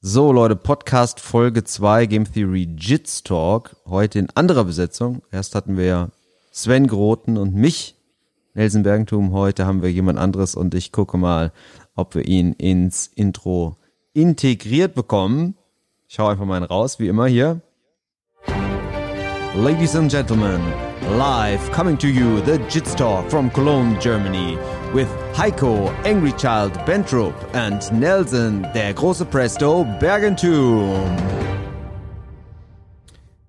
So, Leute, Podcast Folge 2 Game Theory Jits Talk. Heute in anderer Besetzung. Erst hatten wir Sven Groten und mich, Nelson Bergentum. Heute haben wir jemand anderes und ich gucke mal, ob wir ihn ins Intro integriert bekommen. Ich schau einfach mal raus, wie immer hier. Ladies and Gentlemen, live coming to you, the Jits Talk from Cologne, Germany, with Heiko, Angry Child Bentrup and Nelson, der große Presto Bergentum.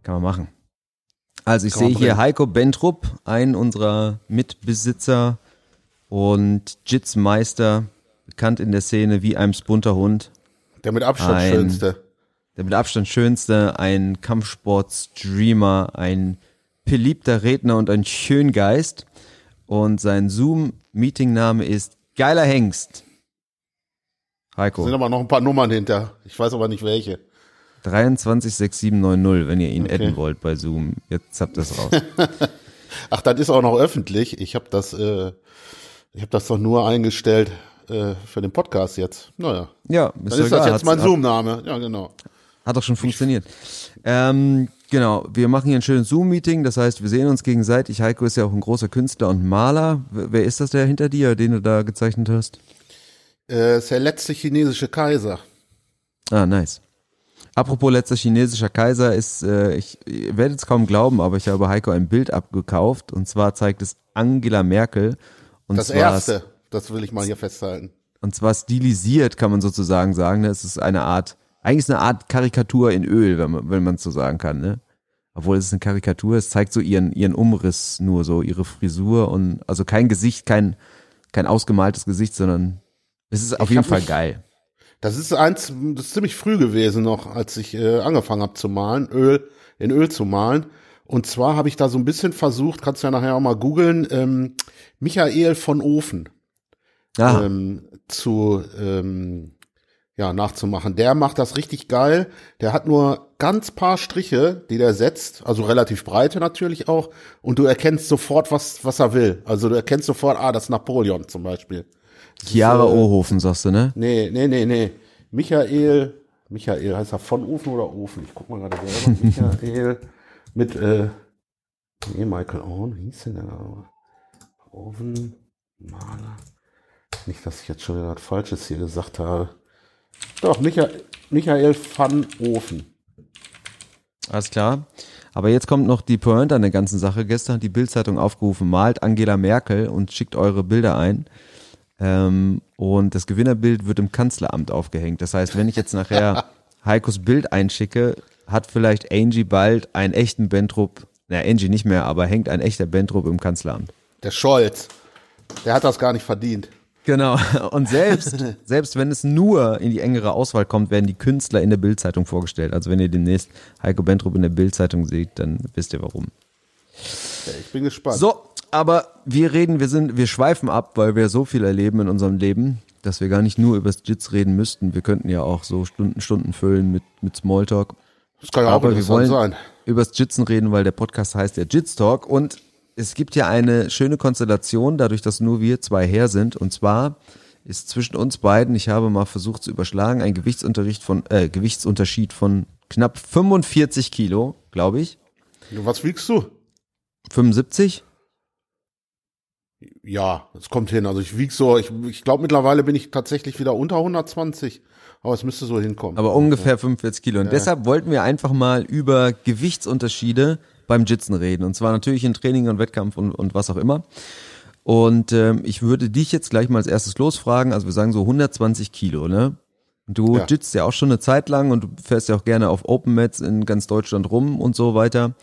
Kann man machen. Also ich Kann sehe hier. Heiko Bentrup, einen unserer Mitbesitzer und Jits-Meister, bekannt in der Szene wie ein bunter Hund. Der mit Abstand Ein- schönste. der mit Abstand schönste, ein Kampfsport-Streamer, ein beliebter Redner und ein Schöngeist. Und sein Zoom-Meeting-Name ist Geiler Hengst. Sind Heiko, aber noch ein paar Nummern hinter. Ich weiß aber nicht welche. 236790, wenn ihr ihn Okay. adden wollt bei Zoom. Jetzt habt ihr es raus. Ach, das ist auch noch öffentlich. Ich habe das, äh, ich habe das doch nur eingestellt äh, für den Podcast jetzt. Naja, Ja, ist, dann ist das jetzt mein Zoom-Name. Ja, genau. Hat doch schon funktioniert. Ähm, genau, wir machen hier ein schönes Zoom-Meeting, das heißt, wir sehen uns gegenseitig. Heiko ist ja auch ein großer Künstler und Maler. Wer ist das der hinter dir, den du da gezeichnet hast? Äh, ist der letzte chinesische Kaiser. Ah, nice. Apropos letzter chinesischer Kaiser ist, äh, ich, ihr werdet es kaum glauben, aber ich habe Heiko ein Bild abgekauft und zwar zeigt es Angela Merkel und Das erste. Das will ich mal hier festhalten. und zwar stilisiert, kann man sozusagen sagen. Ne? Es ist eine Art, eigentlich ist eine Art Karikatur in Öl, wenn man wenn man es so sagen kann. Ne? Obwohl es ist eine Karikatur, es zeigt so ihren ihren Umriss nur so, ihre Frisur und also kein Gesicht, kein kein ausgemaltes Gesicht, sondern es ist auf Ich jeden Fall geil. Das ist eins, das ist ziemlich früh gewesen noch, als ich äh, angefangen habe zu malen, Öl in Öl zu malen. Und zwar habe ich da so ein bisschen versucht, kannst du ja nachher auch mal googeln, ähm, Michael von Ofen. Aha. ähm, zu ähm, ja nachzumachen. Der macht das richtig geil. Der hat nur ganz paar Striche, die der setzt, also relativ breite natürlich auch. Und du erkennst sofort, was was er will. Also du erkennst sofort, ah, das ist Napoleon zum Beispiel. Chiara äh, Ohofen, sagst du, ne? Nee, nee, nee, nee. Michael, Michael heißt er von Ofen oder Ofen? Ich guck mal gerade selber. Michael mit, äh, nee, Michael Owen, wie hieß denn der da? Oven, Maler. Nicht, dass ich jetzt schon wieder was Falsches hier gesagt habe. Doch, Michael, Michael van Ofen. Alles klar. Aber jetzt kommt noch die Pointe an der ganzen Sache. Gestern hat die Bildzeitung aufgerufen, malt Angela Merkel und schickt eure Bilder ein. Ähm, und das Gewinnerbild wird im Kanzleramt aufgehängt. Das heißt, wenn ich jetzt nachher Heikos Bild einschicke, hat vielleicht Angie bald einen echten Bentrup, na Angie nicht mehr, aber hängt ein echter Bentrup im Kanzleramt. Der Scholz. Der hat das gar nicht verdient. Genau. Und selbst, selbst wenn es nur in die engere Auswahl kommt, werden die Künstler in der Bildzeitung vorgestellt. Also wenn ihr demnächst Heiko Bentrup in der Bildzeitung seht, dann wisst ihr warum. Ich bin gespannt. So, aber wir reden, wir sind, wir schweifen ab, weil wir so viel erleben in unserem Leben, dass wir gar nicht nur über das Jits reden müssten. Wir könnten ja auch so Stunden, Stunden füllen mit, mit Smalltalk. Das kann ja auch Aber wir wollen sein. über das Jitsen reden, weil der Podcast heißt ja Jits Talk und es gibt ja eine schöne Konstellation, dadurch, dass nur wir zwei her sind. Und zwar ist zwischen uns beiden, ich habe mal versucht zu überschlagen, ein Gewichtsunterricht von, äh, Gewichtsunterschied von knapp 45 Kilo, glaube ich. Was wiegst du? 75? Ja, es kommt hin. Also ich wieg so, ich, ich glaube mittlerweile bin ich tatsächlich wieder unter 120, aber es müsste so hinkommen. Aber ungefähr 45 Kilo. Und deshalb wollten wir einfach mal über Gewichtsunterschiede beim Jitsen reden. Und zwar natürlich in Training und Wettkampf und, und was auch immer. Und ähm, ich würde dich jetzt gleich mal als erstes losfragen. Also wir sagen so 120 Kilo, ne? Du Ja. jitst ja auch schon eine Zeit lang und du fährst ja auch gerne auf Open Mats in ganz Deutschland rum und so weiter.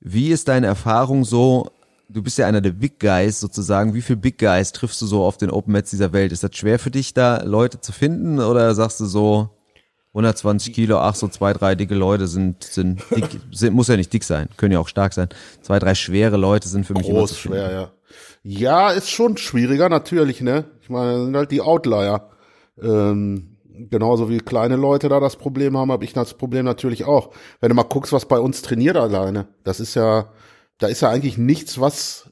Wie ist deine Erfahrung so? Du bist ja einer der Big Guys sozusagen. Wie viel Big Guys triffst du so auf den Open Mats dieser Welt? Ist das schwer für dich, da Leute zu finden? Oder sagst du so 120 Kilo, ach so zwei, drei dicke Leute sind, sind dick, sind, muss ja nicht dick sein, können ja auch stark sein. Zwei, drei schwere Leute sind für mich immer Groß, zu finden. schwer, ja. Ja, ist schon schwieriger, natürlich, ne? Ich meine, das sind halt die Outlier. Ähm, genauso wie kleine Leute da das Problem haben, habe ich das Problem natürlich auch. Wenn du mal guckst, was bei uns trainiert alleine, das ist ja, da ist ja eigentlich nichts, was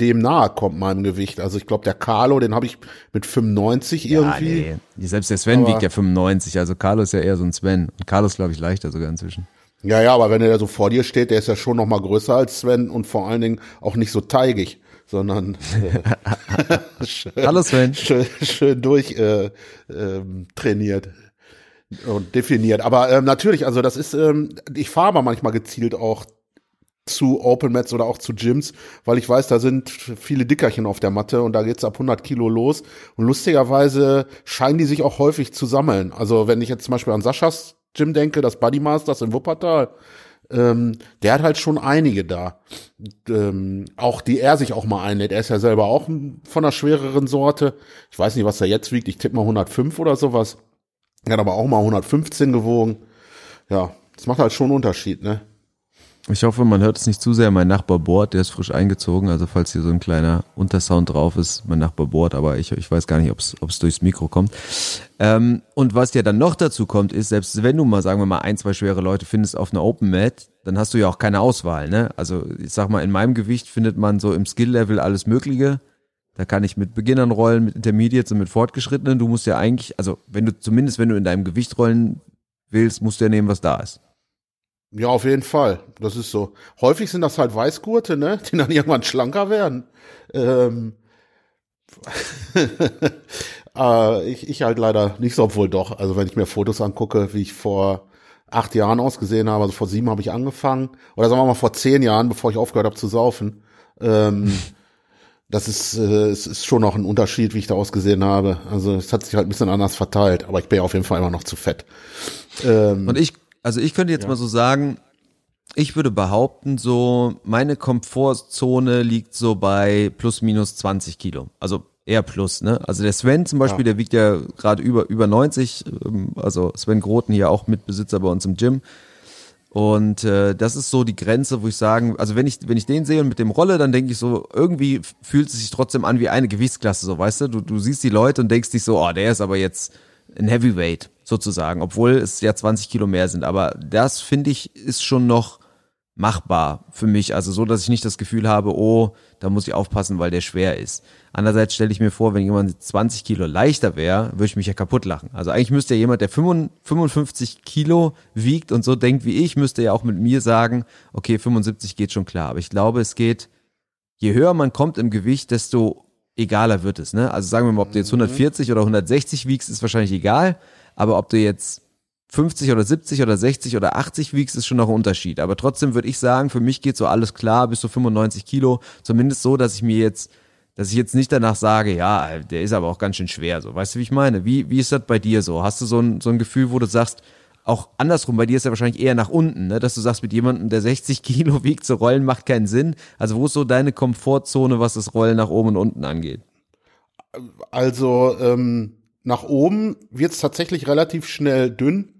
dem nahe kommt meinem Gewicht. Also ich glaube, der Carlo, den habe ich mit 95 irgendwie. Ja, nee. Selbst der Sven Aber- wiegt ja 95, also Carlo ist ja eher so ein Sven. Und Carlo ist, glaube ich, leichter sogar inzwischen. Ja, ja, aber wenn er da so vor dir steht, der ist ja schon noch mal größer als Sven und vor allen Dingen auch nicht so teigig, sondern äh, schön, Hallo Sven. schön, schön durch äh, ähm, trainiert und definiert. Aber ähm, natürlich, also das ist, ähm, ich fahre aber manchmal gezielt auch zu Open Mats oder auch zu Gyms, weil ich weiß, da sind viele Dickerchen auf der Matte und da geht's ab 100 Kilo los. Und lustigerweise scheinen die sich auch häufig zu sammeln. Also wenn ich jetzt zum Beispiel an Saschas Gym denke, das Body Masters in Wuppertal, ähm, der hat halt schon einige da. Ähm, auch die er sich auch mal einlädt. Er ist ja selber auch von einer schwereren Sorte. Ich weiß nicht, was er jetzt wiegt. Ich tippe mal 105 oder sowas. Er hat aber auch mal 115 gewogen. Ja, das macht halt schon einen Unterschied, ne? Ich hoffe, man hört es nicht zu sehr. Mein Nachbar bohrt, der ist frisch eingezogen. Also falls hier so ein kleiner Untersound drauf ist, mein Nachbar bohrt, aber ich, ich weiß gar nicht, ob es durchs Mikro kommt. Ähm, und was ja dann noch dazu kommt, ist, selbst wenn du mal, sagen wir mal, ein, zwei schwere Leute findest auf einer Open Mat, dann hast du ja auch keine Auswahl. Ne? Also ich sag mal, in meinem Gewicht findet man so im Skill-Level alles Mögliche. Da kann ich mit Beginnern rollen, mit Intermediates und mit Fortgeschrittenen. Du musst ja eigentlich, also wenn du zumindest, wenn du in deinem Gewicht rollen willst, musst du ja nehmen, was da ist. Ja, auf jeden Fall. Das ist so. Häufig sind das halt Weißgurte, ne? Die dann irgendwann schlanker werden. Ähm, äh, ich, ich halt leider nicht so, obwohl doch. Also wenn ich mir Fotos angucke, wie ich vor acht Jahren ausgesehen habe, also vor sieben habe ich angefangen, oder sagen wir mal vor zehn Jahren, bevor ich aufgehört habe zu saufen. Ähm, das ist, äh, es ist schon noch ein Unterschied, wie ich da ausgesehen habe. Also es hat sich halt ein bisschen anders verteilt, aber ich bin ja auf jeden Fall immer noch zu fett. Ähm, Und ich, also ich könnte jetzt mal so sagen, ich würde behaupten, so meine Komfortzone liegt so bei plus minus 20 Kilo. Also eher plus, ne? Also der Sven zum Beispiel, Ja. der wiegt ja gerade über, über 90, ähm, also Sven Groten hier auch Mitbesitzer bei uns im Gym. Und äh, das ist so die Grenze, wo ich sagen, also wenn ich, wenn ich den sehe und mit dem rolle, dann denke ich so, irgendwie fühlt es sich trotzdem an wie eine Gewichtsklasse, so weißt du? Du, du siehst die Leute und denkst dich so, oh, der ist aber jetzt ein Heavyweight, sozusagen, obwohl es ja 20 Kilo mehr sind. Aber das, finde ich, ist schon noch machbar für mich. Also so, dass ich nicht das Gefühl habe, oh, da muss ich aufpassen, weil der schwer ist. Andererseits stelle ich mir vor, wenn jemand 20 Kilo leichter wäre, würde ich mich ja kaputt lachen. Also eigentlich müsste ja jemand, der 55 Kilo wiegt und so denkt wie ich, müsste ja auch mit mir sagen, okay, 75 geht schon klar. Aber ich glaube, es geht, je höher man kommt im Gewicht, desto egaler wird es. Ne? Also sagen wir mal, ob du jetzt 140 oder 160 wiegst, ist wahrscheinlich egal. Aber ob du jetzt 50 oder 70 oder 60 oder 80 wiegst, ist schon noch ein Unterschied. Aber trotzdem würde ich sagen, für mich geht so alles klar bis zu 95 Kilo. Zumindest so, dass ich mir jetzt, dass ich jetzt nicht danach sage, ja, der ist aber auch ganz schön schwer. So, weißt du, wie ich meine? Wie, wie ist das bei dir so? Hast du so ein, so ein Gefühl, wo du sagst, auch andersrum, bei dir ist ja wahrscheinlich eher nach unten, ne? dass du sagst, mit jemandem, der 60 Kilo wiegt, zu rollen, macht keinen Sinn. Also wo ist so deine Komfortzone, was das Rollen nach oben und unten angeht? Also ähm, nach oben wird es tatsächlich relativ schnell dünn,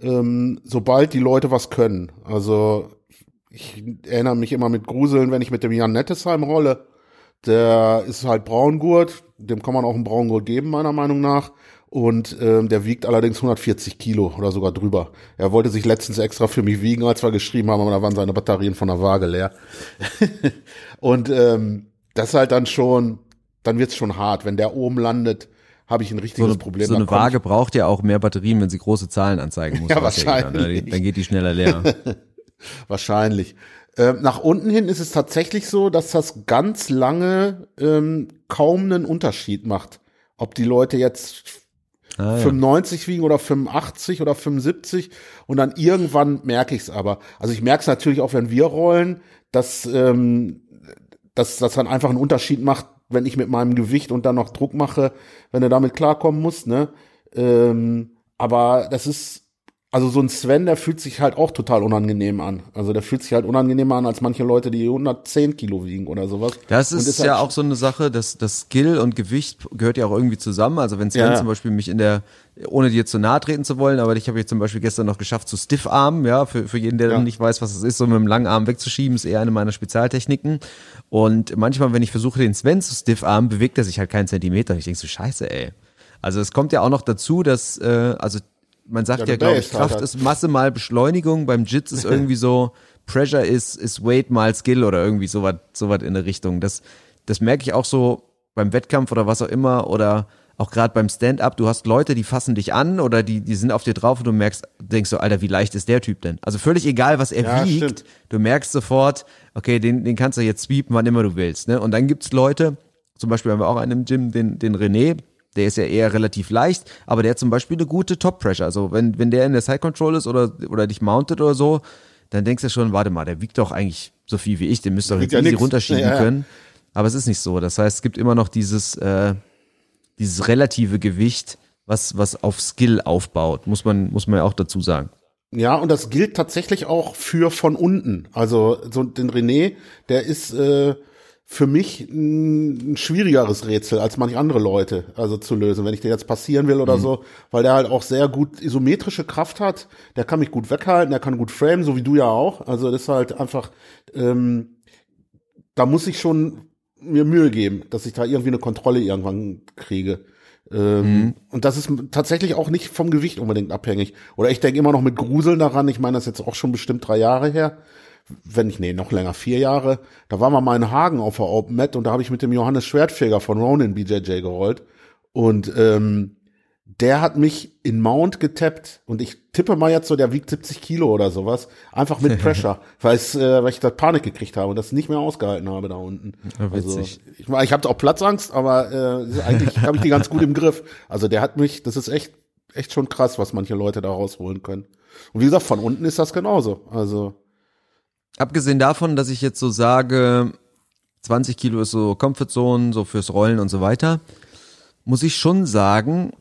ähm, sobald die Leute was können. Also ich erinnere mich immer mit Gruseln, wenn ich mit dem Jan Nettesheim rolle. Der ist halt Braungurt, dem kann man auch einen Braungurt geben, meiner Meinung nach. Und ähm, der wiegt allerdings 140 Kilo oder sogar drüber. Er wollte sich letztens extra für mich wiegen, als wir geschrieben haben, aber da waren seine Batterien von der Waage leer. Und ähm, das ist halt dann schon, dann wird's schon hart. Wenn der oben landet, habe ich ein So richtiges eine, Problem. so eine Dann Waage braucht ja auch mehr Batterien, wenn sie große Zahlen anzeigen muss. Ja, ne? wahrscheinlich. Dann geht die schneller leer. Wahrscheinlich. Ähm, nach unten hin ist es tatsächlich so, dass das ganz lange ähm, kaum einen Unterschied macht. Ob die Leute jetzt Ah, ja. 95 wiegen oder 85 oder 75 und dann irgendwann merke ich es aber. Also ich merke es natürlich auch, wenn wir rollen, dass, ähm, dass das dann einfach einen Unterschied macht, wenn ich mit meinem Gewicht und dann noch Druck mache, wenn du damit klarkommen musst, ne? Ähm, aber das ist, also so ein Sven, der fühlt sich halt auch total unangenehm an. Also der fühlt sich halt unangenehmer an als manche Leute, die 110 Kilo wiegen oder sowas. Das Und ist halt ja auch so eine Sache, dass das Skill und Gewicht gehört ja auch irgendwie zusammen. Also wenn Sven Ja, ja. zum Beispiel mich in der, ohne dir zu nahe treten zu wollen, aber ich habe jetzt zum Beispiel gestern noch geschafft zu Stiffarmen, ja, für, für jeden, der Ja. nicht weiß, was es ist, so mit dem langen Arm wegzuschieben, ist eher eine meiner Spezialtechniken. Und manchmal, wenn ich versuche, den Sven zu Stiffarmen, bewegt er sich halt keinen Zentimeter. Und ich denke so, scheiße, ey. Also es kommt ja auch noch dazu, dass, äh, also man sagt Ja, ja, glaube ich, halt Kraft halt. ist Masse mal Beschleunigung. Beim Jits ist irgendwie so, Pressure ist, ist Weight mal Skill oder irgendwie sowas, sowas in der Richtung. Das, das merke ich auch so beim Wettkampf oder was auch immer oder auch gerade beim Stand-up, du hast Leute, die fassen dich an oder die, die sind auf dir drauf und du merkst, denkst so, Alter, wie leicht ist der Typ denn? Also völlig egal, was er Ja, wiegt, stimmt. du merkst sofort, okay, den, den kannst du jetzt sweepen, wann immer du willst. Ne? Und dann gibt's Leute, zum Beispiel haben wir auch einen im Gym, den, den René, der ist ja eher relativ leicht, aber der hat zum Beispiel eine gute Top-Pressure. Also wenn, wenn der in der Side-Control ist oder, oder dich mountet oder so, dann denkst du schon, warte mal, der wiegt doch eigentlich so viel wie ich, den müsst ihr doch jetzt ja easy nix. runterschieben Ja, ja. können. Aber es ist nicht so. Das heißt, es gibt immer noch dieses, äh, dieses relative Gewicht, was, was auf Skill aufbaut, muss man, muss man ja auch dazu sagen. Ja, und das gilt tatsächlich auch für von unten. Also so den René, der ist äh, für mich ein, ein schwierigeres Rätsel als manch andere Leute, also zu lösen, wenn ich den jetzt passieren will oder so, weil der halt auch sehr gut isometrische Kraft hat. Der kann mich gut weghalten, der kann gut framen, so wie du ja auch. Also das ist halt einfach, ähm, da muss ich schon mir Mühe geben, dass ich da irgendwie eine Kontrolle irgendwann kriege. Ähm, Und das ist tatsächlich auch nicht vom Gewicht unbedingt abhängig. Oder ich denke immer noch mit Gruseln daran, ich meine, das ist jetzt auch schon bestimmt drei Jahre her. Wenn ich, nee, noch länger, vier Jahre. Da war mal mal in Hagen auf der Open Mat und da habe ich mit dem Johannes Schwertfeger von Ronin BJJ gerollt. Und ähm, der hat mich in Mount getappt und ich tippe mal jetzt so, der wiegt 70 Kilo oder sowas. Einfach mit Pressure, weil, es, äh, weil ich da Panik gekriegt habe und das nicht mehr ausgehalten habe da unten. Ja, also, ich, ich habe auch Platzangst, aber äh, eigentlich habe ich die ganz gut im Griff. Also der hat mich, das ist echt, echt schon krass, was manche Leute da rausholen können. Und wie gesagt, von unten ist das genauso. Also Abgesehen davon, dass ich jetzt so sage, 20 Kilo ist so Comfort Zone, so fürs Rollen und so weiter, muss ich schon sagen,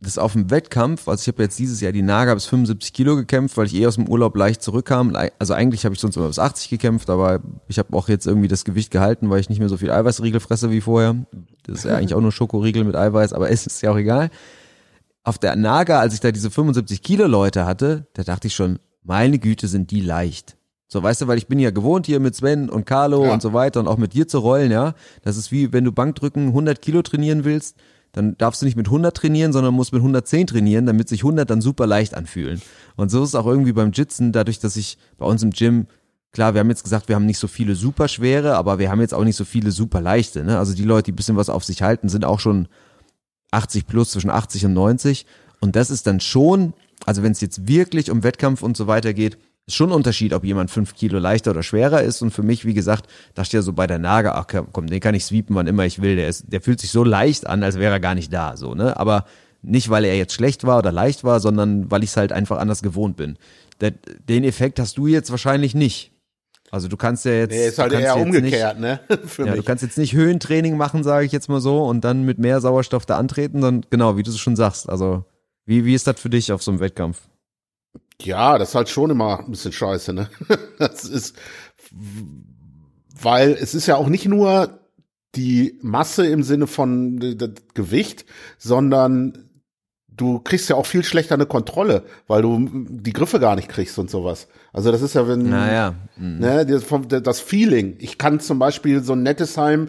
dass auf dem Wettkampf, also ich habe jetzt dieses Jahr die Naga bis 75 Kilo gekämpft, weil ich eh aus dem Urlaub leicht zurückkam. Also eigentlich habe ich sonst immer bis 80 gekämpft, aber ich habe auch jetzt irgendwie das Gewicht gehalten, weil ich nicht mehr so viel Eiweißriegel fresse wie vorher. Das ist ja eigentlich auch nur Schokoriegel mit Eiweiß, aber es ist ja auch egal. Auf der Naga, als ich da diese 75 Kilo Leute hatte, da dachte ich schon, meine Güte, sind die leicht. So, weißt du, weil ich bin ja gewohnt hier mit Sven und Carlo Ja. und so weiter und auch mit dir zu rollen, ja. Das ist wie, wenn du Bankdrücken 100 Kilo trainieren willst, dann darfst du nicht mit 100 trainieren, sondern musst mit 110 trainieren, damit sich 100 dann super leicht anfühlen. Und so ist es auch irgendwie beim Jitzen, dadurch, dass ich bei uns im Gym, klar, wir haben jetzt gesagt, wir haben nicht so viele super schwere, aber wir haben jetzt auch nicht so viele super leichte, ne? Also die Leute, die ein bisschen was auf sich halten, sind auch schon 80 plus, zwischen 80 und 90. Und das ist dann schon, also wenn es jetzt wirklich um Wettkampf und so weiter geht, ist schon ein Unterschied, ob jemand fünf Kilo leichter oder schwerer ist. Und für mich, wie gesagt, dachte ich ja so bei der Naga, ach komm, den kann ich sweepen, wann immer ich will. Der, ist, der fühlt sich so leicht an, als wäre er gar nicht da. So, ne? Aber nicht, weil er jetzt schlecht war oder leicht war, sondern weil ich es halt einfach anders gewohnt bin. Der, den Effekt hast du jetzt wahrscheinlich nicht. Also du kannst ja jetzt. nee, ist halt du eher jetzt nicht- umgekehrt, ne? Für ja, du mich. kannst jetzt nicht Höhentraining machen, sage ich jetzt mal so, und dann mit mehr Sauerstoff da antreten, sondern genau, wie du es schon sagst. Also, wie, wie ist das für dich auf so einem Wettkampf? Ja, das ist halt schon immer ein bisschen scheiße, ne? Das ist, weil es ist ja auch nicht nur die Masse im Sinne von äh, Gewicht, sondern du kriegst ja auch viel schlechter eine Kontrolle, weil du die Griffe gar nicht kriegst und sowas. Also das ist ja, wenn, Naja. hm. ne, das, Feeling. Ich kann zum Beispiel so ein Nettesheim,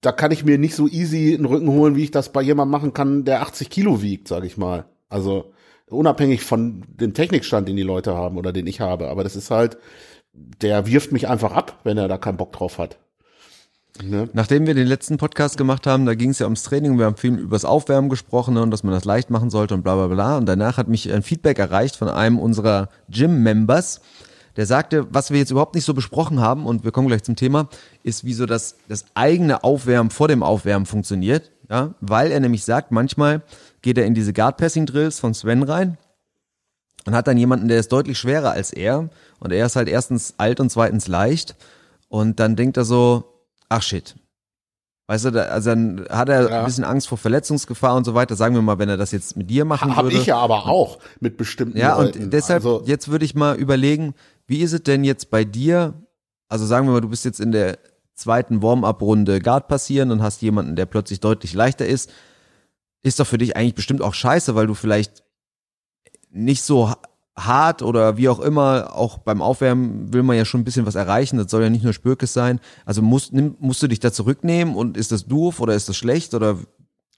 da kann ich mir nicht so easy einen Rücken holen, wie ich das bei jemandem machen kann, der 80 Kilo wiegt, sage ich mal. Also unabhängig von dem Technikstand, den die Leute haben oder den ich habe. Aber das ist halt, der wirft mich einfach ab, wenn er da keinen Bock drauf hat. Ne? Nachdem wir den letzten Podcast gemacht haben, da ging es ja ums Training, wir haben viel übers Aufwärmen gesprochen ne, und dass man das leicht machen sollte und bla bla bla. Und danach hat mich ein Feedback erreicht von einem unserer Gym-Members, der sagte, was wir jetzt überhaupt nicht so besprochen haben, und wir kommen gleich zum Thema, ist, wie so das, das eigene Aufwärmen vor dem Aufwärmen funktioniert. Ja? Weil er nämlich sagt, manchmal geht er in diese Guard-Passing-Drills von Sven rein und hat dann jemanden, der ist deutlich schwerer als er und er ist halt erstens alt und zweitens leicht und dann denkt er so, ach shit. Weißt du, da, also dann hat er Ja. ein bisschen Angst vor Verletzungsgefahr und so weiter. Sagen wir mal, wenn er das jetzt mit dir machen Habe würde. ich ja aber auch mit bestimmten Ja, Leuten. und deshalb, Also, jetzt würde ich mal überlegen, wie ist es denn jetzt bei dir? Also sagen wir mal, du bist jetzt in der zweiten Warm-up-Runde Guard passieren und hast jemanden, der plötzlich deutlich leichter ist. Ist doch für dich eigentlich bestimmt auch scheiße, weil du vielleicht nicht so ha- hart oder wie auch immer, auch beim Aufwärmen will man ja schon ein bisschen was erreichen. Das soll ja nicht nur Spürkes sein. Also musst, nimm, musst du dich da zurücknehmen und ist das doof oder ist das schlecht oder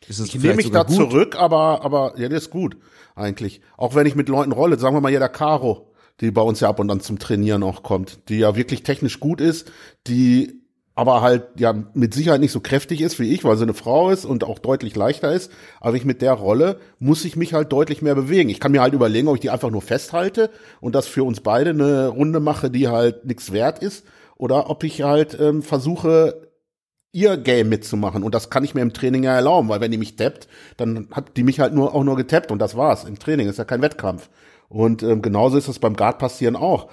ist das ich nehme mich da zurück, aber, aber ja, das ist gut eigentlich. Auch wenn ich mit Leuten rolle, sagen wir mal, ja, der Caro, die bei uns ja ab und an zum Trainieren auch kommt, die ja wirklich technisch gut ist, die aber halt ja mit Sicherheit nicht so kräftig ist wie ich, weil sie eine Frau ist und auch deutlich leichter ist. Aber ich mit der Rolle muss ich mich halt deutlich mehr bewegen. Ich kann mir halt überlegen, ob ich die einfach nur festhalte und das für uns beide eine Runde mache, die halt nichts wert ist, oder ob ich halt ähm, versuche, ihr Game mitzumachen. Und das kann ich mir im Training ja erlauben, weil wenn die mich tappt, dann hat die mich halt nur auch nur getappt und das war's. Im Training ist ja kein Wettkampf. Und ähm, genauso ist es beim Guard passieren auch.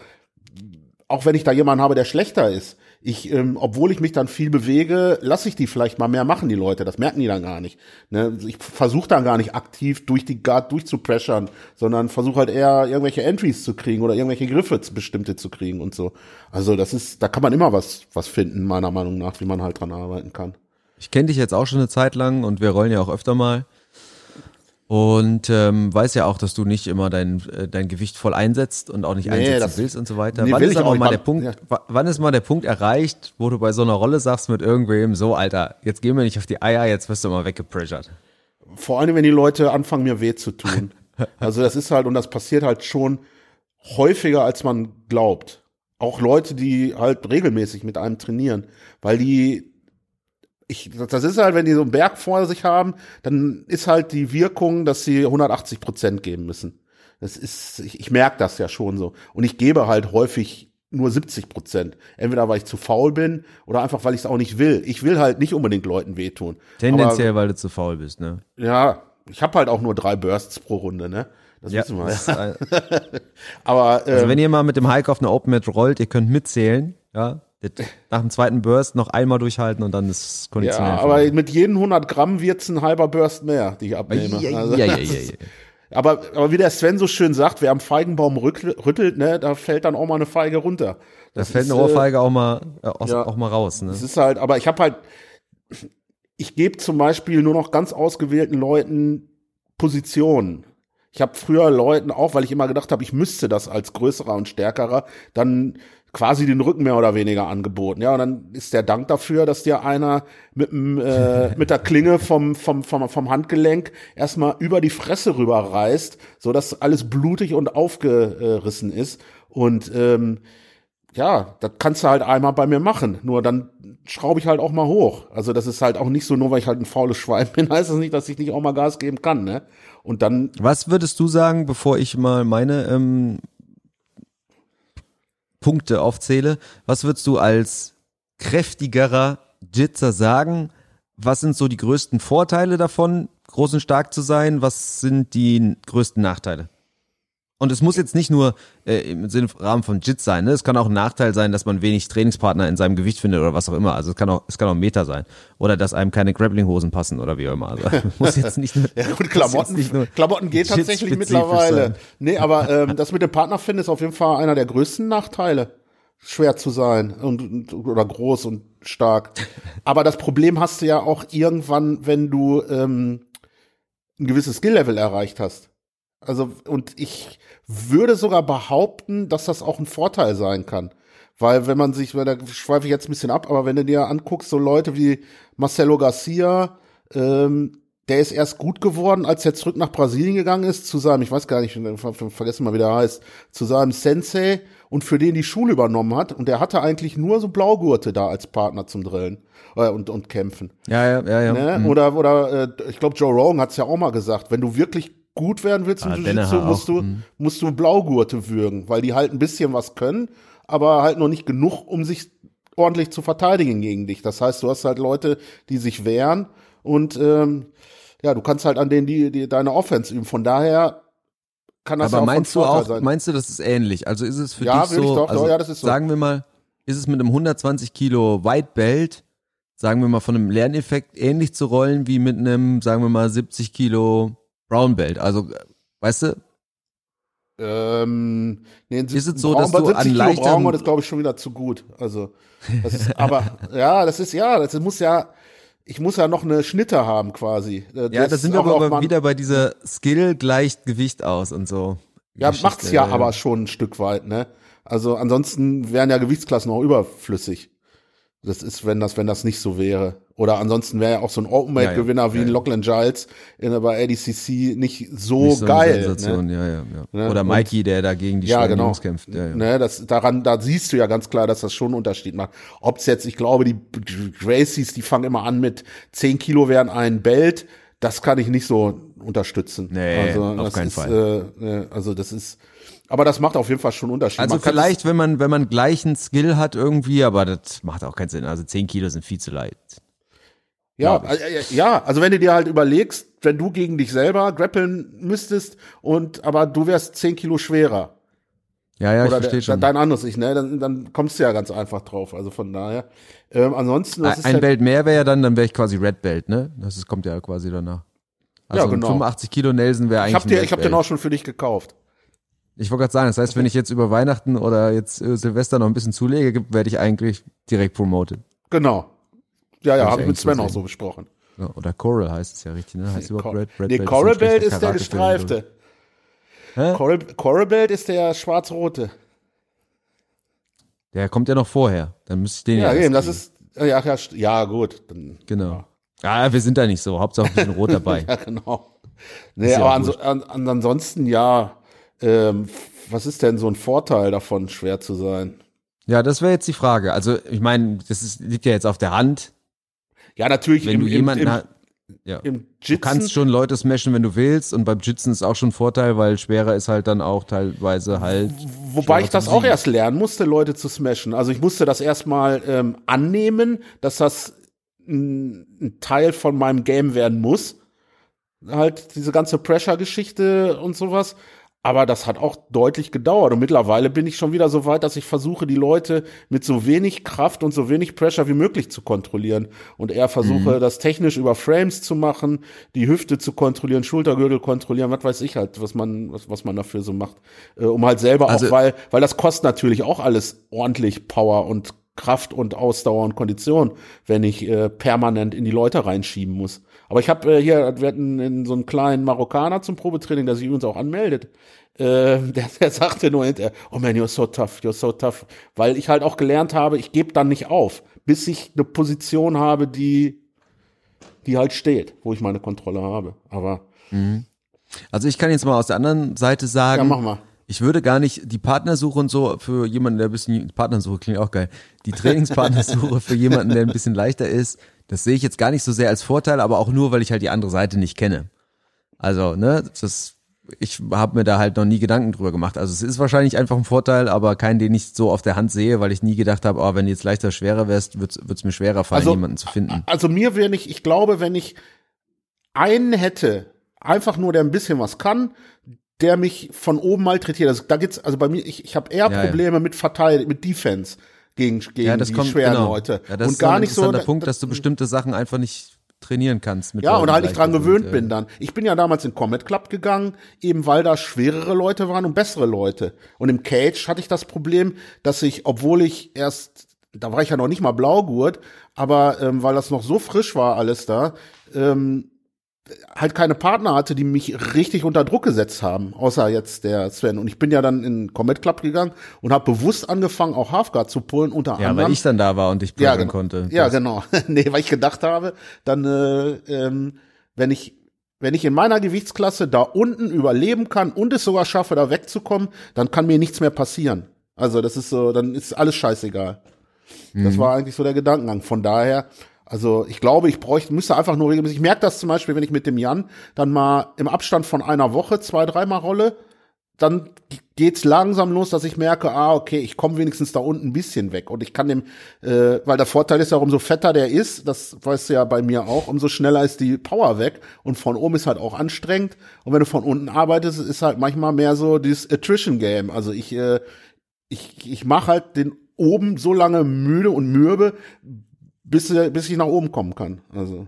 Auch wenn ich da jemanden habe, der schlechter ist, ich, ähm, obwohl ich mich dann viel bewege, lasse ich die vielleicht mal mehr machen, die Leute. Das merken die dann gar nicht. Ne? Ich versuche dann gar nicht aktiv durch die Guard durchzupressern, sondern versuche halt eher irgendwelche Entries zu kriegen oder irgendwelche Griffe bestimmte zu kriegen und so. Also das ist, da kann man immer was, was finden, meiner Meinung nach, wie man halt dran arbeiten kann. Ich kenne dich jetzt auch schon eine Zeit lang und wir rollen ja auch öfter mal. Und ähm, weiß ja auch, dass du nicht immer dein, äh, dein Gewicht voll einsetzt und auch nicht nee, einsetzen willst und so weiter. Nee, wann ist aber mal der Punkt, ja. wann ist mal der Punkt erreicht, wo du bei so einer Rolle sagst mit irgendwem, so Alter, jetzt gehen wir nicht auf die Eier, jetzt wirst du mal weggepressured. Vor allem, wenn die Leute anfangen, mir weh zu tun. also das ist halt, und das passiert halt schon häufiger, als man glaubt. Auch Leute, die halt regelmäßig mit einem trainieren, weil die ich, das ist halt, wenn die so einen Berg vor sich haben, dann ist halt die Wirkung, dass sie 180 Prozent geben müssen. Das ist, ich, ich merke das ja schon so. Und ich gebe halt häufig nur 70 Prozent. Entweder weil ich zu faul bin oder einfach weil ich es auch nicht will. Ich will halt nicht unbedingt Leuten wehtun. Tendenziell, Aber, weil du zu faul bist, ne? Ja, ich habe halt auch nur drei Bursts pro Runde, ne? Das ja, wissen wir. ja. Aber ähm, also wenn ihr mal mit dem Hike auf eine Open Mat rollt, ihr könnt mitzählen, ja, nach dem zweiten Burst noch einmal durchhalten und dann ist konditionell. Ja, aber mit jedem 100 Gramm wird's ein halber Burst mehr, die ich abnehme. Ja, also, ja, ja, ja, ja. Aber, aber wie der Sven so schön sagt, wer am Feigenbaum rüttelt, ne, da fällt dann auch mal eine Feige runter. Das da fällt ist, eine Ohrfeige äh, auch mal, äh, aus, ja, auch mal raus. Ne? Das ist halt, aber ich habe halt, ich gebe zum Beispiel nur noch ganz ausgewählten Leuten Positionen. Ich habe früher Leuten auch, weil ich immer gedacht habe, ich müsste das als größerer und stärkerer, dann quasi den Rücken mehr oder weniger angeboten. Ja, und dann ist der Dank dafür, dass dir einer mit, dem, äh, mit der Klinge vom, vom, vom, vom Handgelenk erstmal über die Fresse rüber reißt, so dass alles blutig und aufgerissen ist. Und ähm, ja, das kannst du halt einmal bei mir machen. Nur dann schraube ich halt auch mal hoch. Also das ist halt auch nicht so, nur weil ich halt ein faules Schwein bin, heißt das nicht, dass ich nicht auch mal Gas geben kann, ne? Und dann. Was würdest du sagen, bevor ich mal meine ähm, Punkte aufzähle, was würdest du als kräftigerer Jitzer sagen? Was sind so die größten Vorteile davon, groß und stark zu sein? Was sind die größten Nachteile? Und es muss jetzt nicht nur äh, im Sinne Rahmen von JIT sein. Ne? Es kann auch ein Nachteil sein, dass man wenig Trainingspartner in seinem Gewicht findet oder was auch immer. Also es kann auch, es kann auch Meter sein. Oder dass einem keine Grappling-Hosen passen oder wie auch immer. Also muss jetzt nicht nur, ja gut, Klamotten, nicht nur Klamotten geht tatsächlich mittlerweile. Sein. Nee, aber ähm, das mit dem Partner finden ist auf jeden Fall einer der größten Nachteile schwer zu sein und, oder groß und stark. Aber das Problem hast du ja auch irgendwann, wenn du ähm, ein gewisses Skill-Level erreicht hast. Also, und ich würde sogar behaupten, dass das auch ein Vorteil sein kann. Weil wenn man sich, weil da schweife ich jetzt ein bisschen ab, aber wenn du dir anguckst, so Leute wie Marcelo Garcia, ähm, der ist erst gut geworden, als er zurück nach Brasilien gegangen ist, zu seinem, ich weiß gar nicht, vergessen mal, wie der heißt, zu seinem Sensei und für den die Schule übernommen hat. Und der hatte eigentlich nur so Blaugurte da als Partner zum Drillen äh, und, und Kämpfen. Ja, ja, ja. ja. Ne? Mhm. Oder, oder äh, ich glaube, Joe Rogan hat es ja auch mal gesagt, wenn du wirklich gut werden willst im ah, Jiu-Jitsu, musst du, mhm. musst du Blaugurte würgen, weil die halt ein bisschen was können, aber halt noch nicht genug, um sich ordentlich zu verteidigen gegen dich. Das heißt, du hast halt Leute, die sich wehren und ähm, ja, du kannst halt an denen die, die deine Offense üben. Von daher kann das Aber ja auch meinst du auch, sein. meinst du, das ist ähnlich? Also ist es für ja, dich so, doch, also, ja, das ist so, sagen wir mal, ist es mit einem 120 Kilo White Belt, sagen wir mal von einem Lerneffekt ähnlich zu rollen wie mit einem, sagen wir mal 70 Kilo Brown Belt? Also, weißt du? Ähm, nee, ist es so, dass du an leichteren... Braun, das glaube ich schon wieder zu gut. Also, das ist, aber ja, das ist ja, das muss ja, ich muss ja noch eine Schnitte haben quasi. Das ja, da sind wir aber wieder bei dieser Skill gleicht Gewicht aus und so. Ja, Geschichte, macht's ja, ja aber schon ein Stück weit, ne? Also ansonsten wären ja Gewichtsklassen auch überflüssig. Das ist, wenn das, wenn das nicht so wäre. Oder ansonsten wäre ja auch so ein Open-Weight-Gewinner Ja, ja, wie ein. Lachlan Giles in, bei ADCC nicht so, Nicht so geil. Sensation, ne? ja, ja, ja. Ne? Oder Mikey, der da gegen die Ja, genau. Jungs kämpft. Ne, das, daran, da siehst du ja ganz klar, dass das schon einen Unterschied macht. Ob's jetzt, ich glaube, die Gracies, die fangen immer an mit 10 Kilo wären ein Belt. Das kann ich nicht so unterstützen. Nee, also, auf das keinen ist, Fall. Äh, äh, also das ist, aber das macht auf jeden Fall schon einen Unterschied. Also Man vielleicht, wenn man, wenn man gleichen Skill hat irgendwie, aber das macht auch keinen Sinn. Also 10 Kilo sind viel zu leicht. Ja, äh, ja, also wenn du dir halt überlegst, wenn du gegen dich selber grappeln müsstest und aber du wärst 10 Kilo schwerer. Ja, ja, ich oder verstehe der, schon. dein anderes Ich, ne? Dann, dann kommst du ja ganz einfach drauf. Also von daher. Ähm, ansonsten, das ist Ein halt, Belt mehr wäre ja dann, dann wäre ich quasi Red Belt, ne? Das ist, kommt ja quasi danach. Also Ja, genau. ein 85 Kilo Nelson wäre eigentlich ich hab ein dir, ich hab den auch schon für dich gekauft. Ich wollte gerade sagen, das heißt, wenn ich jetzt über Weihnachten oder jetzt äh, Silvester noch ein bisschen zulege, werde ich eigentlich direkt promoted. Genau. Ja, ja, habe ich mit Sven auch so besprochen. Ja, oder Coral heißt es ja richtig, ne? Heißt überhaupt Cor Red, Red nee, Belt? Coral Belt ist der gestreifte. Coral, Coral Belt ist der schwarz-rote. Der kommt ja noch vorher. Dann müsste ich den ja, Ja, eben, das ist, ja, ja, st- ja, gut. Dann, Genau. Ah, wir sind da nicht so. Hauptsache ein bisschen rot dabei. Ja, genau. Nee, ja aber an, an, ansonsten, ja, ähm, was ist denn so ein Vorteil davon, schwer zu sein? Ja, das wäre jetzt die Frage. Also, ich meine, das ist, liegt ja jetzt auf der Hand. Ja, natürlich Wenn im, du jemanden im, ja. im Du Jitzen, kannst schon Leute smashen, wenn du willst. Und beim Jitzen ist auch schon ein Vorteil, weil schwerer ist halt dann auch teilweise halt. Wobei ich das auch erst lernen musste, Leute zu smashen. Also ich musste das erstmal ähm, annehmen, dass das ein, ein Teil von meinem Game werden muss. Halt diese ganze Pressure-Geschichte und sowas. Aber das hat auch deutlich gedauert. Und mittlerweile bin ich schon wieder so weit, dass ich versuche, die Leute mit so wenig Kraft und so wenig Pressure wie möglich zu kontrollieren. Und eher versuche, das technisch über Frames zu machen, die Hüfte zu kontrollieren, Schultergürtel kontrollieren, was weiß ich halt, was man, was, was man dafür so macht. Äh, um halt selber Also- auch, weil, weil das kostet natürlich auch alles ordentlich Power und Kraft und Ausdauer und Kondition, wenn ich äh, permanent in die Leute reinschieben muss. Aber ich habe äh, hier, wir hatten in so einen kleinen Marokkaner zum Probetraining, der sich übrigens auch anmeldet. Äh, der, der sagte nur hinterher, oh man, you're so tough, you're so tough. Weil ich halt auch gelernt habe, ich gebe dann nicht auf, bis ich eine Position habe, die, die halt steht, wo ich meine Kontrolle habe. Aber Also ich kann jetzt mal aus der anderen Seite sagen. ja, mach mal. Ich würde gar nicht die Partnersuche und so für jemanden, der ein bisschen Partnersuche klingt auch geil. Die Trainingspartnersuche für jemanden, der ein bisschen leichter ist, das sehe ich jetzt gar nicht so sehr als Vorteil, aber auch nur, weil ich halt die andere Seite nicht kenne. Also, ne, das ich habe mir da halt noch nie Gedanken drüber gemacht. Also es ist wahrscheinlich einfach ein Vorteil, aber keinen, den ich so auf der Hand sehe, weil ich nie gedacht habe, oh, wenn du jetzt leichter schwerer wärst, wird es mir schwerer fallen, Also, jemanden zu finden. Also mir wäre nicht, ich glaube, wenn ich einen hätte, einfach nur der ein bisschen was kann, der mich von oben malträtiert. Also da gibt's, also bei mir, ich, ich habe eher Ja, ja. Probleme mit Verteil, mit Defense gegen, gegen Ja, das die kommt schweren genau. Leute. Ja, das und ist gar ein nicht so. interessanter Punkt, dass du bestimmte Sachen einfach nicht trainieren kannst. Mit Ja, und halt nicht dran gewöhnt sind, bin dann. Ich bin ja damals in Comet Club gegangen, eben weil da schwerere Leute waren und bessere Leute. Und im Cage hatte ich das Problem, dass ich, obwohl ich erst, da war ich ja noch nicht mal Blaugurt, aber ähm, weil das noch so frisch war alles da, ähm, halt keine Partner hatte, die mich richtig unter Druck gesetzt haben, außer jetzt der Sven. Und ich bin ja dann in Comet Club gegangen und habe bewusst angefangen, auch Halfguard zu pullen, unter Ja, anderem. weil ich dann da war und dich Ja, plagen genau. konnte. Ja, Das- genau. nee, weil ich gedacht habe, dann, äh, ähm, wenn ich, wenn ich in meiner Gewichtsklasse da unten überleben kann und es sogar schaffe, da wegzukommen, dann kann mir nichts mehr passieren. Also das ist so, dann ist alles scheißegal. Das war eigentlich so der Gedankengang. Von daher, also ich glaube, ich bräuchte, müsste einfach nur regelmäßig. Ich merke das zum Beispiel, wenn ich mit dem Jan dann mal im Abstand von einer Woche zwei, dreimal rolle, dann geht's langsam los, dass ich merke, ah, okay, ich komme wenigstens da unten ein bisschen weg. Und ich kann dem, äh, weil der Vorteil ist ja, umso fetter der ist, das weißt du ja bei mir auch, umso schneller ist die Power weg. Und von oben ist halt auch anstrengend. Und wenn du von unten arbeitest, ist halt manchmal mehr so dieses Attrition-Game. Also ich, äh, ich, ich mache halt den oben so lange müde und mürbe, bis, äh, bis ich nach oben kommen kann. Also.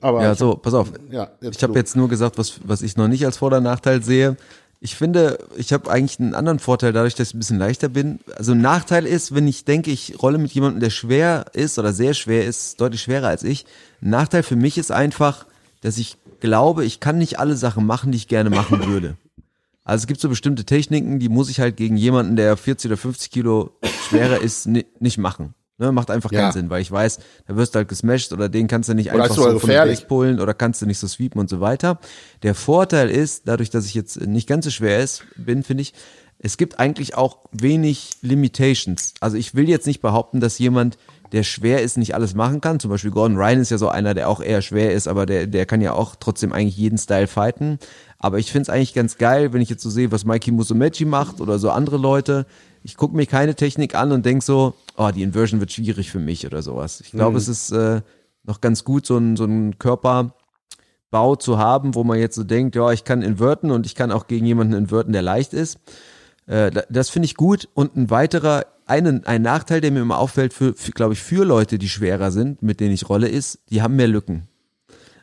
Aber Ja, so, pass auf. ja, Ich habe jetzt nur gesagt, was, was ich noch nicht als Vor- oder Nachteil sehe. Ich finde, ich habe eigentlich einen anderen Vorteil dadurch, dass ich ein bisschen leichter bin. Also ein Nachteil ist, wenn ich denke, ich rolle mit jemandem, der schwer ist oder sehr schwer ist, deutlich schwerer als ich. Ein Nachteil für mich ist einfach, dass ich glaube, ich kann nicht alle Sachen machen, die ich gerne machen würde. Also es gibt so bestimmte Techniken, die muss ich halt gegen jemanden, der 40 oder 50 Kilo schwerer ist, ni nicht machen. Ne, macht einfach Ja. keinen Sinn, weil ich weiß, da wirst du halt gesmashed oder den kannst du nicht Oder einfach so von gefährlich. Base pullen oder kannst du nicht so sweepen und so weiter. Der Vorteil ist, dadurch, dass ich jetzt nicht ganz so schwer ist, bin, finde ich, es gibt eigentlich auch wenig Limitations. Also ich will jetzt nicht behaupten, dass jemand, der schwer ist, nicht alles machen kann. Zum Beispiel Gordon Ryan ist ja so einer, der auch eher schwer ist, aber der, der kann ja auch trotzdem eigentlich jeden Style fighten. Aber ich finde es eigentlich ganz geil, wenn ich jetzt so sehe, was Mikey Musumeci macht oder so andere Leute. Ich gucke mir keine Technik an und denk so, oh, die Inversion wird schwierig für mich oder sowas. Ich glaube, es ist äh, noch ganz gut, so ein, so ein Körperbau zu haben, wo man jetzt so denkt, ja, ich kann inverten und ich kann auch gegen jemanden inverten, der leicht ist. Äh, da- das finde ich gut. Und ein weiterer, einen, ein Nachteil, der mir immer auffällt, für, für glaube ich, für Leute, die schwerer sind, mit denen ich rolle, ist, die haben mehr Lücken.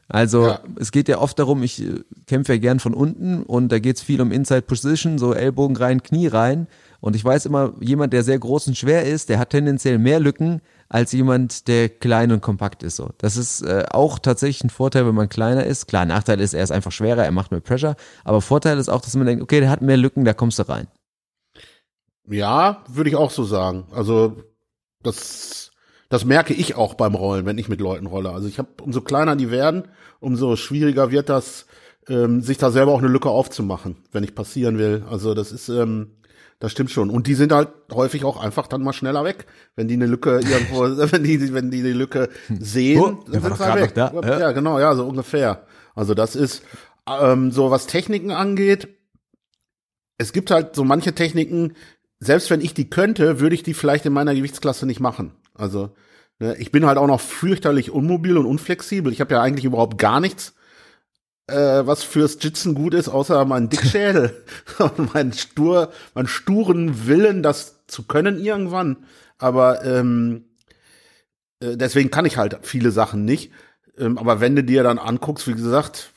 Also Ja. es geht ja oft darum, ich äh, kämpfe ja gern von unten und da geht es viel um Inside Position, so Ellbogen rein, Knie rein. Und ich weiß immer, jemand, der sehr groß und schwer ist, der hat tendenziell mehr Lücken als jemand, der klein und kompakt ist. So, das ist äh, auch tatsächlich ein Vorteil, wenn man kleiner ist. Klar, Nachteil ist, er ist einfach schwerer, er macht mehr Pressure. Aber Vorteil ist auch, dass man denkt, okay, der hat mehr Lücken, da kommst du rein. Ja, würde ich auch so sagen. Also das, das merke ich auch beim Rollen, wenn ich mit Leuten rolle. Also ich habe, umso kleiner die werden, umso schwieriger wird das, ähm, sich da selber auch eine Lücke aufzumachen, wenn ich passieren will. Also das ist, ähm, das stimmt schon. Und die sind halt häufig auch einfach dann mal schneller weg, wenn die eine Lücke irgendwo, wenn die, wenn die die Lücke sehen, Oh, sind sie halt weg. da. Ja. genau, ja, so ungefähr. Also das ist ähm, so, was Techniken angeht. Es gibt halt so manche Techniken, selbst wenn ich die könnte, würde ich die vielleicht in meiner Gewichtsklasse nicht machen. Also ne, ich bin halt auch noch fürchterlich unmobil und unflexibel. Ich habe ja eigentlich überhaupt gar nichts, äh, was fürs Jitzen gut ist, außer meinen Dickschädel und meinen stur, meinen sturen Willen, das zu können irgendwann. Aber ähm, äh, deswegen kann ich halt viele Sachen nicht. Ähm, aber wenn du dir dann anguckst, wie gesagt,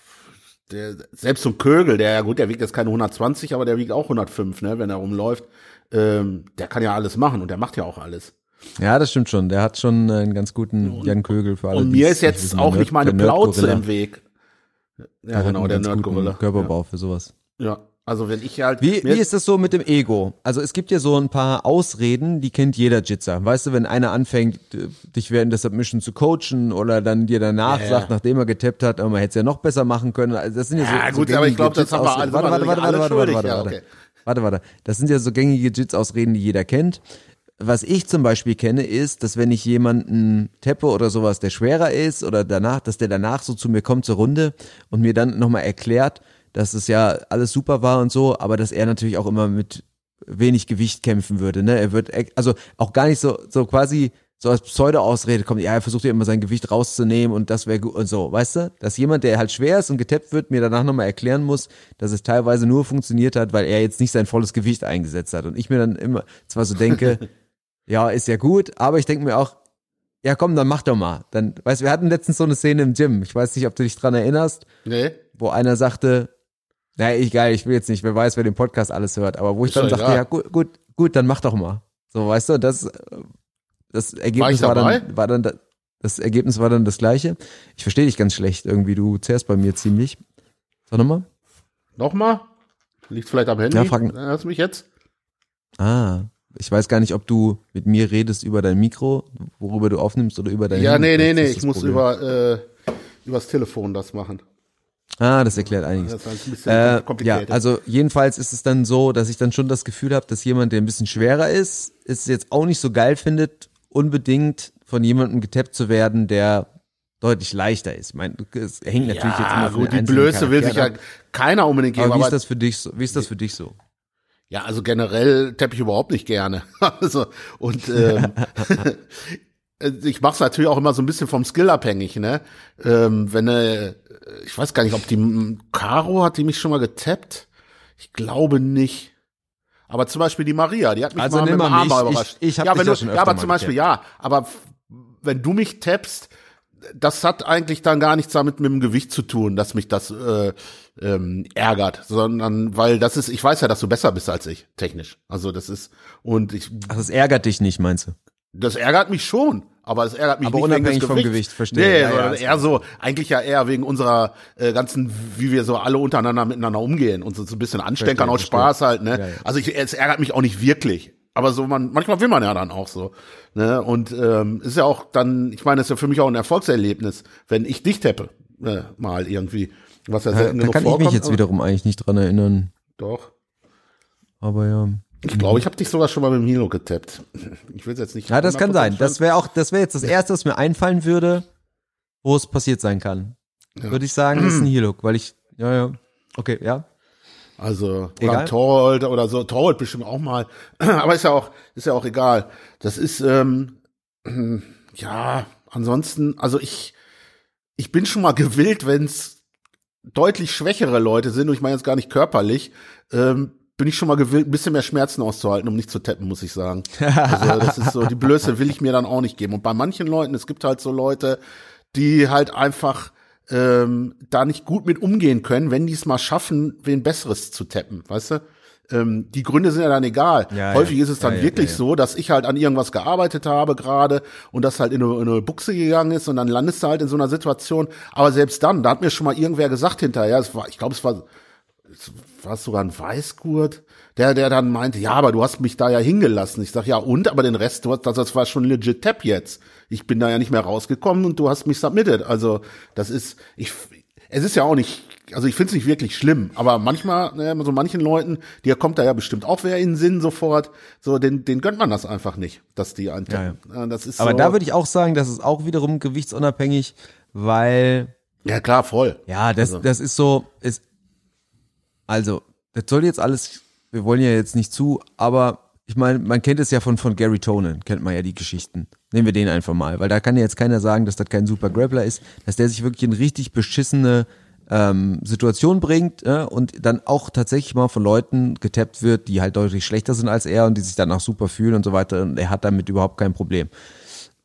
der, selbst so ein Kögel, der ja gut, der wiegt jetzt keine 120, aber der wiegt auch 105, ne, wenn er rumläuft. Ähm, der kann ja alles machen und der macht ja auch alles. Ja, das stimmt schon. Der hat schon einen ganz guten Jan Kögel für alle. Und mir ist jetzt auch nicht meine Plauze im Weg. Ja, Der hat genau, der ganz guten Nerdgorilla. Körperbau für sowas. Ja. ja, also wenn ich halt. Wie, wie ist das so mit dem Ego? Also es gibt ja so ein paar Ausreden, die kennt jeder Jitzer. Weißt du, wenn einer anfängt, äh, dich während der Submission zu coachen oder dann dir danach Ja, ja. sagt, nachdem er getappt hat, oh, man hätte es ja noch besser machen können. Also das sind ja so, Ja, so gut, aber ich gängige glaub, das haben wir alle- Warte, warte, warte, warte, warte, warte, Ja. Warte, warte. Das sind ja so gängige Jits-Ausreden, die jeder kennt. Was ich zum Beispiel kenne, ist, dass wenn ich jemanden teppe oder sowas, der schwerer ist oder danach, dass der danach so zu mir kommt zur Runde und mir dann nochmal erklärt, dass es ja alles super war und so, aber dass er natürlich auch immer mit wenig Gewicht kämpfen würde. Ne? Er wird also auch gar nicht so so quasi so als Pseudo-Ausrede kommt, ja, er versucht ja immer sein Gewicht rauszunehmen und das wäre gut und so, weißt du? Dass jemand, der halt schwer ist und getappt wird, mir danach nochmal erklären muss, dass es teilweise nur funktioniert hat, weil er jetzt nicht sein volles Gewicht eingesetzt hat. Und ich mir dann immer zwar so denke, ja, ist ja gut, aber ich denke mir auch, ja komm, dann mach doch mal. Dann, weißt du, wir hatten letztens so eine Szene im Gym, ich weiß nicht, ob du dich dran erinnerst, nee, wo einer sagte, naja, egal, ich will jetzt nicht, wer weiß, wer den Podcast alles hört, aber wo ich Ist dann sagte, egal. ja gut, gut, gut, dann mach doch mal. So, weißt du, das, das Ergebnis War war, dann, war dann, da- das Ergebnis war dann das gleiche. Ich verstehe dich ganz schlecht irgendwie, du zerrst bei mir ziemlich. Sag nochmal. nochmal? Liegt vielleicht am Handy? Ja, frag- Hörst du mich jetzt? Ah, ich weiß gar nicht, ob du mit mir redest über dein Mikro, worüber du aufnimmst oder über dein Ja, Handy. nee, nee, nee, ich muss über, äh, übers Telefon das machen. Ah, das erklärt einiges. Das ist ein bisschen Äh, ja, also jedenfalls ist es dann so, dass ich dann schon das Gefühl habe, dass jemand, der ein bisschen schwerer ist, es jetzt auch nicht so geil findet, unbedingt von jemandem getappt zu werden, der deutlich leichter ist. Ich meine, es hängt natürlich jetzt immer ja, gut, die Blöße will sich ja keiner unbedingt geben. Aber wie Aber, ist das für dich so? Wie ist das für dich so? Ja, also generell tapp ich überhaupt nicht gerne. also, und ähm, ich mache es natürlich auch immer so ein bisschen vom Skill abhängig, ne? Ähm, wenn äh, ich weiß gar nicht, ob die Caro hat die mich schon mal getappt. Ich glaube nicht. Aber zum Beispiel die Maria, die hat mich Also mal mit dem Arm mal Ich- überrascht. ich hab ja, wenn ja du, ja, aber zum Beispiel ja, aber wenn du mich tappst, das hat eigentlich dann gar nichts damit mit dem Gewicht zu tun, dass mich das äh, ähm, ärgert, sondern weil das ist, ich weiß ja, dass du besser bist als ich, technisch. Also das ist, und ich, Ach, das ärgert dich nicht, meinst du? das ärgert mich schon, aber es ärgert mich Aber nicht wegen unabhängig des vom Gewichts. Gewicht, verstehe. Nee, Ja, ja, sondern ist eher so, eigentlich ja eher wegen unserer äh, ganzen, wie wir so alle untereinander miteinander umgehen und so, so ein bisschen Ansteckern Verstehe, aus Spaß halt, ne? Ja, ja. Also ich, es ärgert mich auch nicht wirklich. Aber so man, manchmal will man ja dann auch so. Ne? Und ähm, ist ja auch dann, ich meine, ist ja für mich auch ein Erfolgserlebnis, wenn ich dich tappe, äh, mal irgendwie. Was ja selten da genug kann ich mich jetzt wiederum eigentlich nicht dran erinnern. Doch. Aber ja. Ich glaube, ich habe dich sogar schon mal mit dem Hilo getappt. Ich will jetzt nicht. Ja, das kann 100% sein. Das wäre auch, das wäre jetzt das erste, was mir einfallen würde, wo es passiert sein kann. Ja. Würde ich sagen, ist ein Heel-Hook, weil ich, ja, ja. Okay, ja. Also, oder Egal. Torhold oder so, Torhold bestimmt auch mal. Aber ist ja auch, ist ja auch egal. Das ist, ähm, ja, ansonsten, also ich, ich bin schon mal gewillt, wenn es deutlich schwächere Leute sind, und ich meine jetzt gar nicht körperlich, ähm, bin ich schon mal gewillt, ein bisschen mehr Schmerzen auszuhalten, um nicht zu tappen, muss ich sagen. Also das ist so, die Blöße will ich mir dann auch nicht geben. Und bei manchen Leuten, es gibt halt so Leute, die halt einfach ähm, da nicht gut mit umgehen können, wenn die es mal schaffen, wen Besseres zu tappen, weißt du? Ähm, die Gründe sind ja dann egal. Ja, Häufig ja. ist es dann Ja, wirklich so, dass ich halt an irgendwas gearbeitet habe gerade und das halt in eine, in eine Buchse gegangen ist und dann landest du halt in so einer Situation. Aber selbst dann, da hat mir schon mal irgendwer gesagt hinterher, es war, ich glaube, es war war es sogar ein Weißgurt, der, der dann meinte, ja, aber du hast mich da ja hingelassen. Ich sag, ja, und, aber den Rest, du hast, das, das war schon legit Tap jetzt. Ich bin da ja nicht mehr rausgekommen und du hast mich submitted. Also, das ist, ich, es ist ja auch nicht, also ich finde es nicht wirklich schlimm, aber manchmal, ne, so manchen Leuten, dir kommt da ja bestimmt auch wer in den Sinn sofort, so, den, den gönnt man das einfach nicht, dass die einen Ja, tappen. Das ist Aber so, da würde ich auch sagen, das ist auch wiederum gewichtsunabhängig, weil, ja klar, voll. ja, das, Also. das ist so, ist, also, das soll jetzt alles, wir wollen ja jetzt nicht zu, aber ich meine, man kennt es ja von, von Gary Tonen, kennt man ja die Geschichten. Nehmen wir den einfach mal, weil da kann ja jetzt keiner sagen, dass das kein super Grappler ist, dass der sich wirklich in richtig beschissene ähm, Situation bringt äh, und dann auch tatsächlich mal von Leuten getappt wird, die halt deutlich schlechter sind als er und die sich dann auch super fühlen und so weiter und er hat damit überhaupt kein Problem.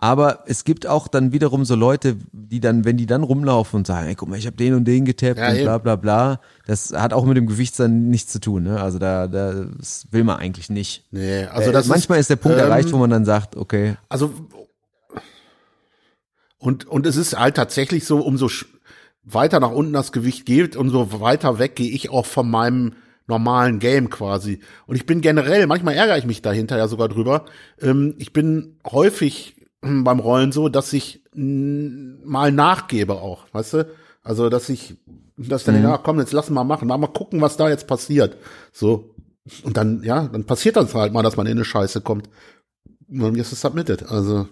Aber es gibt auch dann wiederum so Leute, die dann, wenn die dann rumlaufen und sagen, ey, guck mal, ich habe den und den getappt Ja, und bla bla bla, das hat auch mit dem Gewicht dann nichts zu tun. Ne? Also da, da das will man eigentlich nicht. Nee, also Äh, das manchmal ist, der Punkt ähm, erreicht, wo man dann sagt, okay, Also und und es ist halt tatsächlich so, umso weiter nach unten das Gewicht geht, umso weiter weg gehe ich auch von meinem normalen Game quasi. Und ich bin generell, manchmal ärgere ich mich dahinter ja sogar drüber. Ähm, ich bin häufig beim Rollen so, dass ich mal nachgebe auch, weißt du? Also dass ich, dass dann denke, ah, komm, jetzt lass mal machen, mal, mal gucken, was da jetzt passiert. So. Und dann, ja, dann passiert das halt mal, dass man in eine Scheiße kommt. Und dann ist es submitted. Also.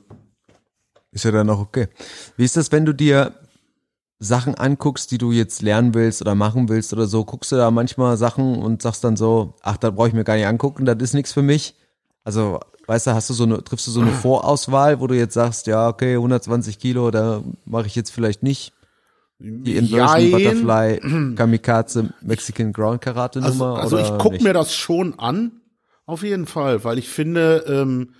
ist ja dann auch okay. Wie ist das, wenn du dir Sachen anguckst, die du jetzt lernen willst oder machen willst oder so, guckst du da manchmal Sachen und sagst dann so, ach, da brauche ich mir gar nicht angucken, das ist nichts für mich. Also, weißt du, hast du so eine, triffst du so eine Vorauswahl, wo du jetzt sagst, ja, okay, 120 Kilo, da mache ich jetzt vielleicht nicht die Inversion Jein. Butterfly Kamikaze Mexican Ground Karate Also, Nummer also ich oder guck nicht? mir das schon an, auf jeden Fall, weil ich finde, ähm,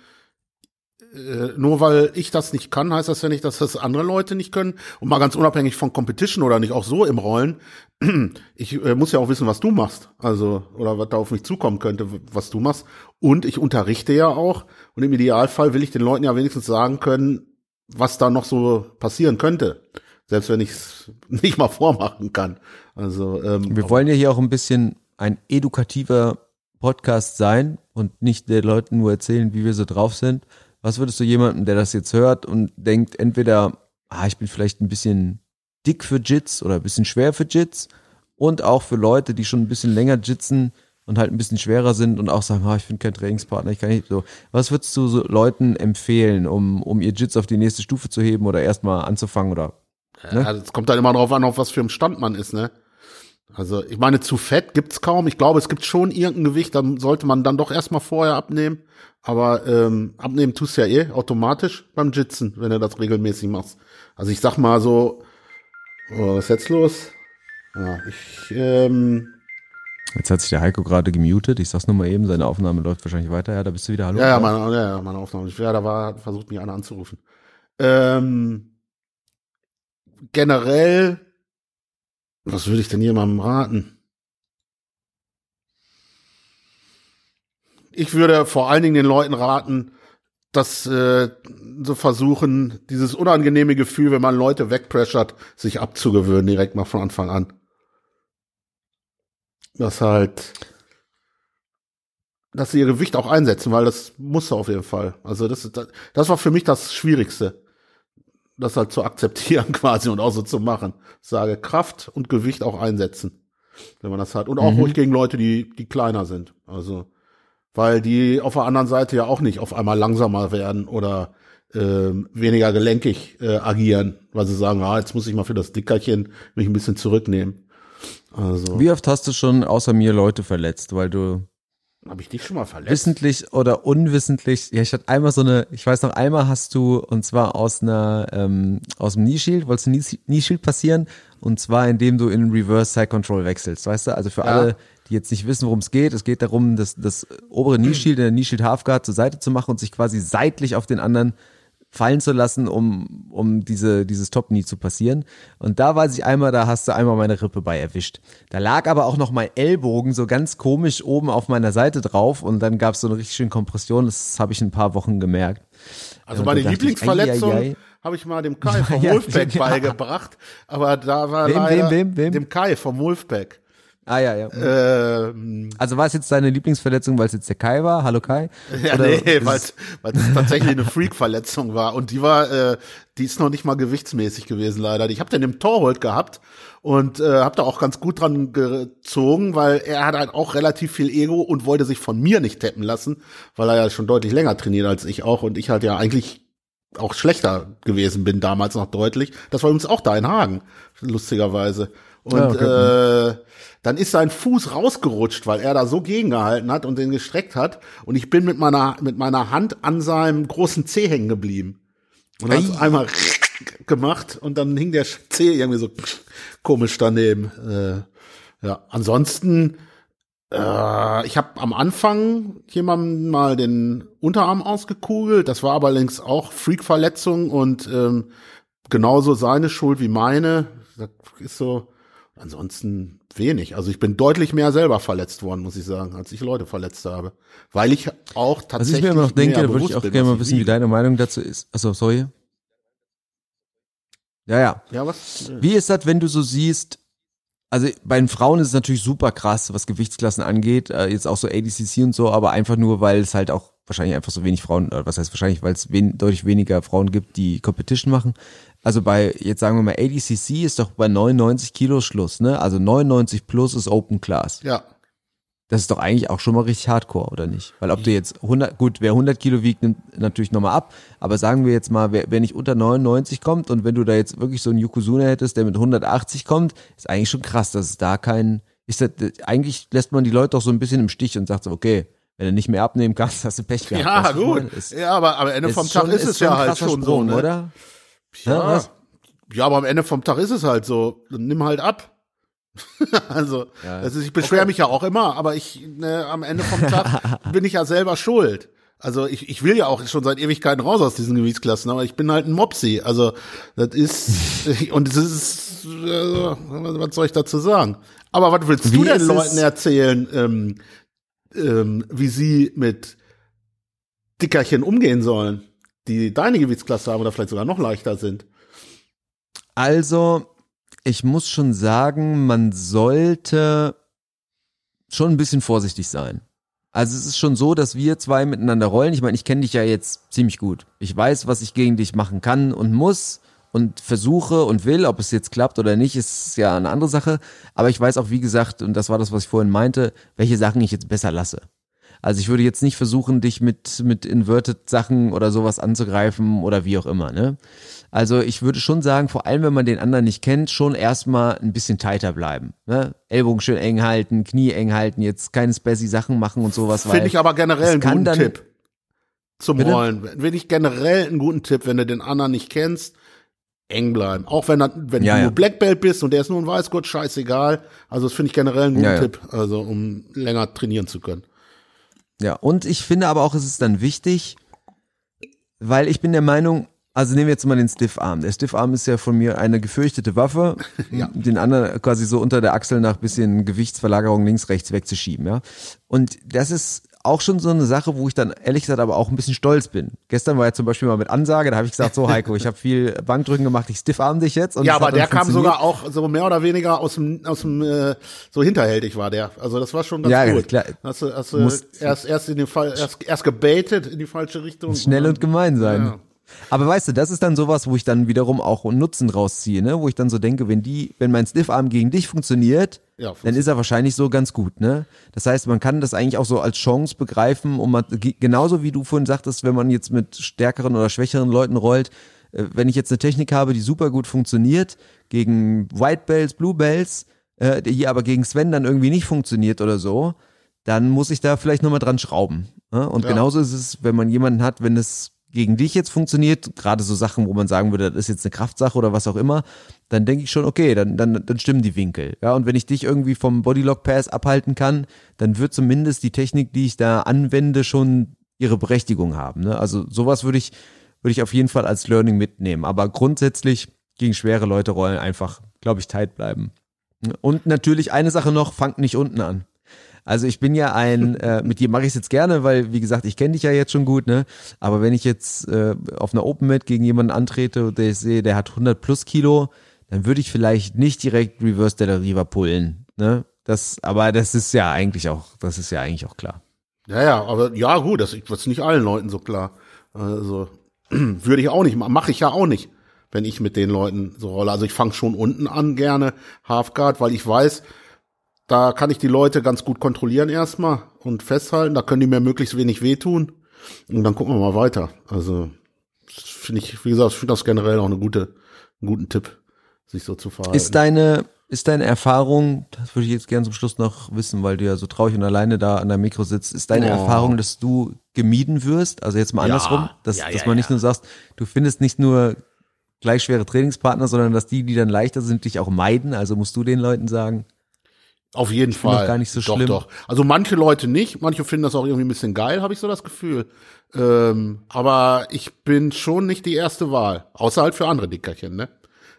äh, nur weil ich das nicht kann, heißt das ja nicht, dass das andere Leute nicht können. Und mal ganz unabhängig von Competition oder nicht, auch so im Rollen. Ich äh, muss ja auch wissen, was du machst. Also, oder was da auf mich zukommen könnte, was du machst. Und ich unterrichte ja auch. Und im Idealfall will ich den Leuten ja wenigstens sagen können, was da noch so passieren könnte. Selbst wenn ich es nicht mal vormachen kann. Also, ähm, Wir wollen ja hier auch ein bisschen ein edukativer Podcast sein und nicht den Leuten nur erzählen, wie wir so drauf sind. Was würdest du jemandem, der das jetzt hört und denkt, entweder, ah, ich bin vielleicht ein bisschen dick für Jits oder ein bisschen schwer für Jits und auch für Leute, die schon ein bisschen länger jitzen und halt ein bisschen schwerer sind und auch sagen, ah, ich bin kein Trainingspartner, ich kann nicht so. Was würdest du so Leuten empfehlen, um, um ihr Jits auf die nächste Stufe zu heben oder erstmal anzufangen oder Ne? Ja, das kommt dann immer drauf an, auf was für einem Stand man ist, ne? Also, ich meine, zu fett gibt's kaum. Ich glaube, es gibt schon irgendein Gewicht, dann sollte man dann doch erstmal vorher abnehmen. Aber ähm, abnehmen tust du ja eh automatisch beim Jitzen, wenn du das regelmäßig machst. Also ich sag mal so, oh, was ist jetzt los? Ja, ich, ähm, Jetzt hat sich der Heiko gerade gemutet. Ich sag's nur mal eben, seine Aufnahme läuft wahrscheinlich weiter. Ja, da bist du wieder. Hallo. ja, ja, meine, ja, meine Aufnahme. Ja, da war, versucht, mich einer anzurufen. Ähm, generell, was würde ich denn jemandem raten? Ich würde vor allen Dingen den Leuten raten, dass äh, versuchen, dieses unangenehme Gefühl, wenn man Leute wegpressert, sich abzugewöhnen, direkt mal von Anfang an. Das halt, dass sie ihr Gewicht auch einsetzen, weil das muss auf jeden Fall. Also das, das, das war für mich das Schwierigste, das halt zu akzeptieren quasi und auch so zu machen. Ich sage Kraft und Gewicht auch einsetzen, wenn man das hat. Und auch Mhm. ruhig gegen Leute, die, die kleiner sind. Also, weil die auf der anderen Seite ja auch nicht auf einmal langsamer werden oder ähm, weniger gelenkig äh, agieren, weil sie sagen, ah, jetzt muss ich mal für das Dickerchen mich ein bisschen zurücknehmen. Also, Wie oft hast du schon außer mir Leute verletzt, weil du habe ich dich schon mal verletzt? wissentlich oder unwissentlich, ja, ich hatte einmal so eine, ich weiß noch, einmal hast du, und zwar aus einer, ähm, aus dem Knee Shield, wolltest du Knee Knee Shield passieren, und zwar indem du in Reverse Side Control wechselst, weißt du, also für Ja. alle, die jetzt nicht wissen, worum es geht, es geht darum, das, das obere Knee Shield in der Knee Shield Halfguard zur Seite zu machen und sich quasi seitlich auf den anderen fallen zu lassen, um, um diese, dieses Top-Knee zu passieren. Und da weiß ich einmal, da hast du einmal meine Rippe bei erwischt. Da lag aber auch noch mein Ellbogen so ganz komisch oben auf meiner Seite drauf und dann gab es so eine richtig schöne Kompression. Das habe ich in ein paar Wochen gemerkt. Also meine Lieblingsverletzung habe ich mal dem Kai vom Ja, Wolfpack ja. beigebracht, aber da war Wem, leider wem, wem, wem? dem Kai vom Wolfpack. Ah ja, ja. Ähm, Also war es jetzt deine Lieblingsverletzung, weil es jetzt der Kai war? Hallo Kai? ja, Oder nee, weil es- es tatsächlich eine Freak-Verletzung war und die war, äh, die ist noch nicht mal gewichtsmäßig gewesen leider. Ich habe den im Torhold gehabt und äh, habe da auch ganz gut dran gezogen, weil er hat halt auch relativ viel Ego und wollte sich von mir nicht tappen lassen, weil er ja schon deutlich länger trainiert als ich auch und ich halt ja eigentlich auch schlechter gewesen bin damals noch deutlich. Das war übrigens auch da in Hagen, lustigerweise. Und Ja, äh, dann ist sein Fuß rausgerutscht, weil er da so gegengehalten hat und den gestreckt hat. Und ich bin mit meiner, mit meiner Hand an seinem großen Zeh hängen geblieben. Und hat Ei. einmal gemacht und dann hing der Zeh irgendwie so komisch daneben. Äh, ja, ansonsten, äh, ich habe am Anfang jemandem mal den Unterarm ausgekugelt. Das war aber längst auch Freak-Verletzung und ähm, genauso seine Schuld wie meine. Das ist so. Ansonsten wenig. Also ich bin deutlich mehr selber verletzt worden, muss ich sagen, als ich Leute verletzt habe. Weil ich auch Was tatsächlich. ich mir immer noch denke, da würde ich auch bin, gerne was mal wissen, wie deine Meinung dazu ist. Achso, sorry. Ja, ja. Ja, was? Wie ist das, wenn du so siehst, also bei den Frauen ist es natürlich super krass, was Gewichtsklassen angeht, äh, jetzt auch so ADCC und so, aber einfach nur, weil es halt auch wahrscheinlich einfach so wenig Frauen, oder was heißt wahrscheinlich, weil es wen, deutlich weniger Frauen gibt, die Competition machen. Also bei, jetzt sagen wir mal, ADCC ist doch bei 99 Kilo Schluss, ne? Also 99 plus ist Open Class. Ja. Das ist doch eigentlich auch schon mal richtig hardcore, oder nicht? Weil ob du jetzt 100, gut, wer 100 Kilo wiegt, nimmt natürlich nochmal ab. Aber sagen wir jetzt mal, wer, wer nicht unter 99 kommt und wenn du da jetzt wirklich so einen Yokozuna hättest, der mit 180 kommt, ist eigentlich schon krass, dass es da kein, ist das, eigentlich lässt man die Leute doch so ein bisschen im Stich und sagt so, okay, wenn du nicht mehr abnehmen kannst, hast du Pech gehabt. Ja, gut. Ist, ja, aber am Ende ist vom Tag schon- ist es ja halt schon so, ne? oder? Ja, Ja, ja, aber am Ende vom Tag ist es halt so. Nimm halt ab. also, Ja. also ich beschwere mich ja auch immer, aber ich ne, am Ende vom Tag bin ich ja selber schuld. Also ich, ich will ja auch schon seit Ewigkeiten raus aus diesen Gewichtsklassen, aber ich bin halt ein Mopsi. Also das ist und es ist äh, was soll ich dazu sagen? Aber was willst du Wie den ist es- Leuten erzählen, ähm, ähm, wie sie mit Dickerchen umgehen sollen, die deine Gewichtsklasse haben oder vielleicht sogar noch leichter sind? Also, ich muss schon sagen, man sollte schon ein bisschen vorsichtig sein. Also es ist schon so, dass wir zwei miteinander rollen. Ich meine, ich kenne dich ja jetzt ziemlich gut. Ich weiß, was ich gegen dich machen kann und muss und versuche und will. Ob es jetzt klappt oder nicht, ist ja eine andere Sache. Aber ich weiß auch, wie gesagt, und das war das, was ich vorhin meinte, welche Sachen ich jetzt besser lasse. Also ich würde jetzt nicht versuchen, dich mit, mit inverted Sachen oder sowas anzugreifen oder wie auch immer, ne? Also ich würde schon sagen, vor allem wenn man den anderen nicht kennt, schon erstmal ein bisschen tighter bleiben. Ne? Ellbogen schön eng halten, Knie eng halten, jetzt keine spazzy Sachen machen und sowas. Finde ich aber generell einen guten dann- Tipp zum Bitte? Rollen. Finde ich generell einen guten Tipp, wenn du den anderen nicht kennst, eng bleiben. Auch wenn, wenn Ja, du ja. nur Black Belt bist und der ist nur ein Weißgurt, scheißegal. Also das finde ich generell einen guten ja. Tipp, also um länger trainieren zu können. Ja, und ich finde aber auch, es ist dann wichtig, weil ich bin der Meinung, also nehmen wir jetzt mal den Stiffarm. Der Stiffarm ist ja von mir eine gefürchtete Waffe, Ja. den anderen quasi so unter der Achsel nach bisschen Gewichtsverlagerung links, rechts wegzuschieben, ja. Und das ist auch schon so eine Sache, wo ich dann ehrlich gesagt aber auch ein bisschen stolz bin. Gestern war ja zum Beispiel mal mit Ansage, da habe ich gesagt, so Heiko, ich habe viel Bankdrücken gemacht, ich stiffarm dich jetzt. ja, aber der kam sogar auch so mehr oder weniger aus dem, aus dem äh, so hinterhältig war der. Also das war schon ganz ja, gut. Klar. Hast du, hast du erst, erst in den Fall, erst, erst gebaitet in die falsche Richtung. Schnell und gemein sein. Ja. Aber weißt du, das ist dann sowas, wo ich dann wiederum auch Nutzen rausziehe, ne? Wo ich dann so denke, wenn die, wenn mein Stiffarm gegen dich funktioniert, ja, dann ist er wahrscheinlich so ganz gut, ne? Das heißt, man kann das eigentlich auch so als Chance begreifen, um man, genauso wie du vorhin sagtest, wenn man jetzt mit stärkeren oder schwächeren Leuten rollt, äh, wenn ich jetzt eine Technik habe, die super gut funktioniert, gegen White Bells, Blue Bells, äh, die aber gegen Sven dann irgendwie nicht funktioniert oder so, dann muss ich da vielleicht nochmal dran schrauben. Ne? Und ja. genauso ist es, wenn man jemanden hat, wenn es gegen dich jetzt funktioniert, gerade so Sachen, wo man sagen würde, das ist jetzt eine Kraftsache oder was auch immer, dann denke ich schon, okay, dann, dann, dann stimmen die Winkel. Ja, und wenn ich dich irgendwie vom Bodylock Pass abhalten kann, dann wird zumindest die Technik, die ich da anwende, schon ihre Berechtigung haben. Ne? Also sowas würde ich, würde ich auf jeden Fall als Learning mitnehmen. Aber grundsätzlich gegen schwere Leute rollen einfach, glaube ich, tight bleiben. Und natürlich eine Sache noch, fangt nicht unten an. Also ich bin ja ein, äh, mit dir mache ich es jetzt gerne, weil wie gesagt, ich kenne dich ja jetzt schon gut, ne? Aber wenn ich jetzt äh, auf einer Open Mat gegen jemanden antrete und ich sehe, der hat 100 plus Kilo, dann würde ich vielleicht nicht direkt Reverse Della Riva pullen, ne? Das, aber das ist ja eigentlich auch, das ist ja eigentlich auch klar. Ja, ja, aber ja gut, das ist nicht allen Leuten so klar. Also würde ich auch nicht, mache ich ja auch nicht, wenn ich mit den Leuten so rolle. Also ich fange schon unten an gerne Halfguard, weil ich weiß, da kann ich die Leute ganz gut kontrollieren erstmal und festhalten. Da können die mir möglichst wenig wehtun. Und dann gucken wir mal weiter. Also finde ich, wie gesagt, ich finde das generell auch eine gute, einen guten Tipp, sich so zu verhalten. Ist deine, ist deine Erfahrung, das würde ich jetzt gerne zum Schluss noch wissen, weil du ja so traurig und alleine da an der Mikro sitzt, ist deine oh. Erfahrung, dass du gemieden wirst? Also jetzt mal ja. andersrum, dass, ja, ja, dass man nicht nur sagst, du findest nicht nur gleich schwere Trainingspartner, sondern dass die, die dann leichter sind, dich auch meiden. Also musst du den Leuten sagen, auf jeden ich Fall. gar nicht so doch, schlimm. Doch. Also manche Leute nicht, manche finden das auch irgendwie ein bisschen geil, habe ich so das Gefühl. Ähm, aber ich bin schon nicht die erste Wahl, außer halt für andere Dickerchen, ne?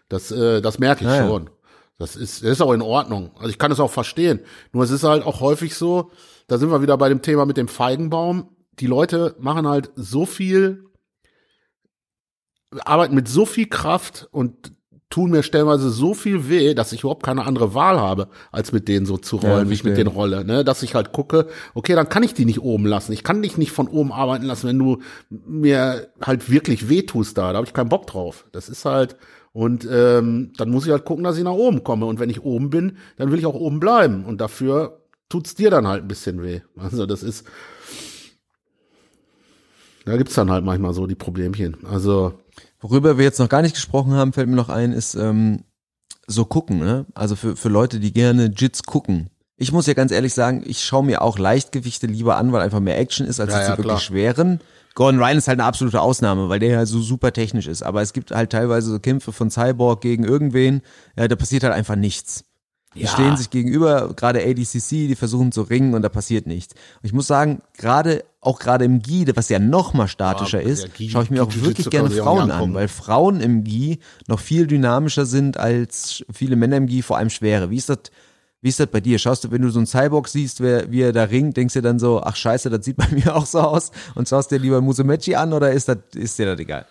Das, äh, das merke ich naja. schon. Das ist, das ist auch in Ordnung. Also ich kann es auch verstehen. Nur es ist halt auch häufig so, da sind wir wieder bei dem Thema mit dem Feigenbaum. Die Leute machen halt so viel, arbeiten mit so viel Kraft und tun mir stellenweise so viel weh, dass ich überhaupt keine andere Wahl habe, als mit denen so zu rollen, ja, wie ich mit denen rolle, ne? Dass ich halt gucke, okay, dann kann ich die nicht oben lassen. Ich kann dich nicht von oben arbeiten lassen, wenn du mir halt wirklich weh tust da. Da habe ich keinen Bock drauf. Das ist halt, und ähm, dann muss ich halt gucken, dass ich nach oben komme. Und wenn ich oben bin, dann will ich auch oben bleiben. Und dafür tut's dir dann halt ein bisschen weh. Also das ist, da gibt's dann halt manchmal so die Problemchen. Also Worüber wir jetzt noch gar nicht gesprochen haben, fällt mir noch ein, ist ähm, so gucken, ne? Also für, für Leute, die gerne Jits gucken. Ich muss ja ganz ehrlich sagen, ich schaue mir auch Leichtgewichte lieber an, weil einfach mehr Action ist, als ja, ja, wirklich schweren. Gordon Ryan ist halt eine absolute Ausnahme, weil der ja so super technisch ist. Aber es gibt halt teilweise so Kämpfe von Cyborg gegen irgendwen, ja, da passiert halt einfach nichts. Die ja. stehen sich gegenüber, gerade ADCC, die versuchen zu ringen und da passiert nichts. Und ich muss sagen, gerade auch gerade im GI, was ja noch mal statischer ja, ist, schaue ich mir auch wirklich gerne Frauen an, weil Frauen im GI noch viel dynamischer sind als viele Männer im GI, vor allem schwere. Wie ist das? Wie ist das bei dir? Schaust du, wenn du so einen Cyborg siehst, wer, wie er da ringt, denkst du dann so, ach scheiße, das sieht bei mir auch so aus und schaust dir lieber Musumechi an oder ist das, ist dir das egal?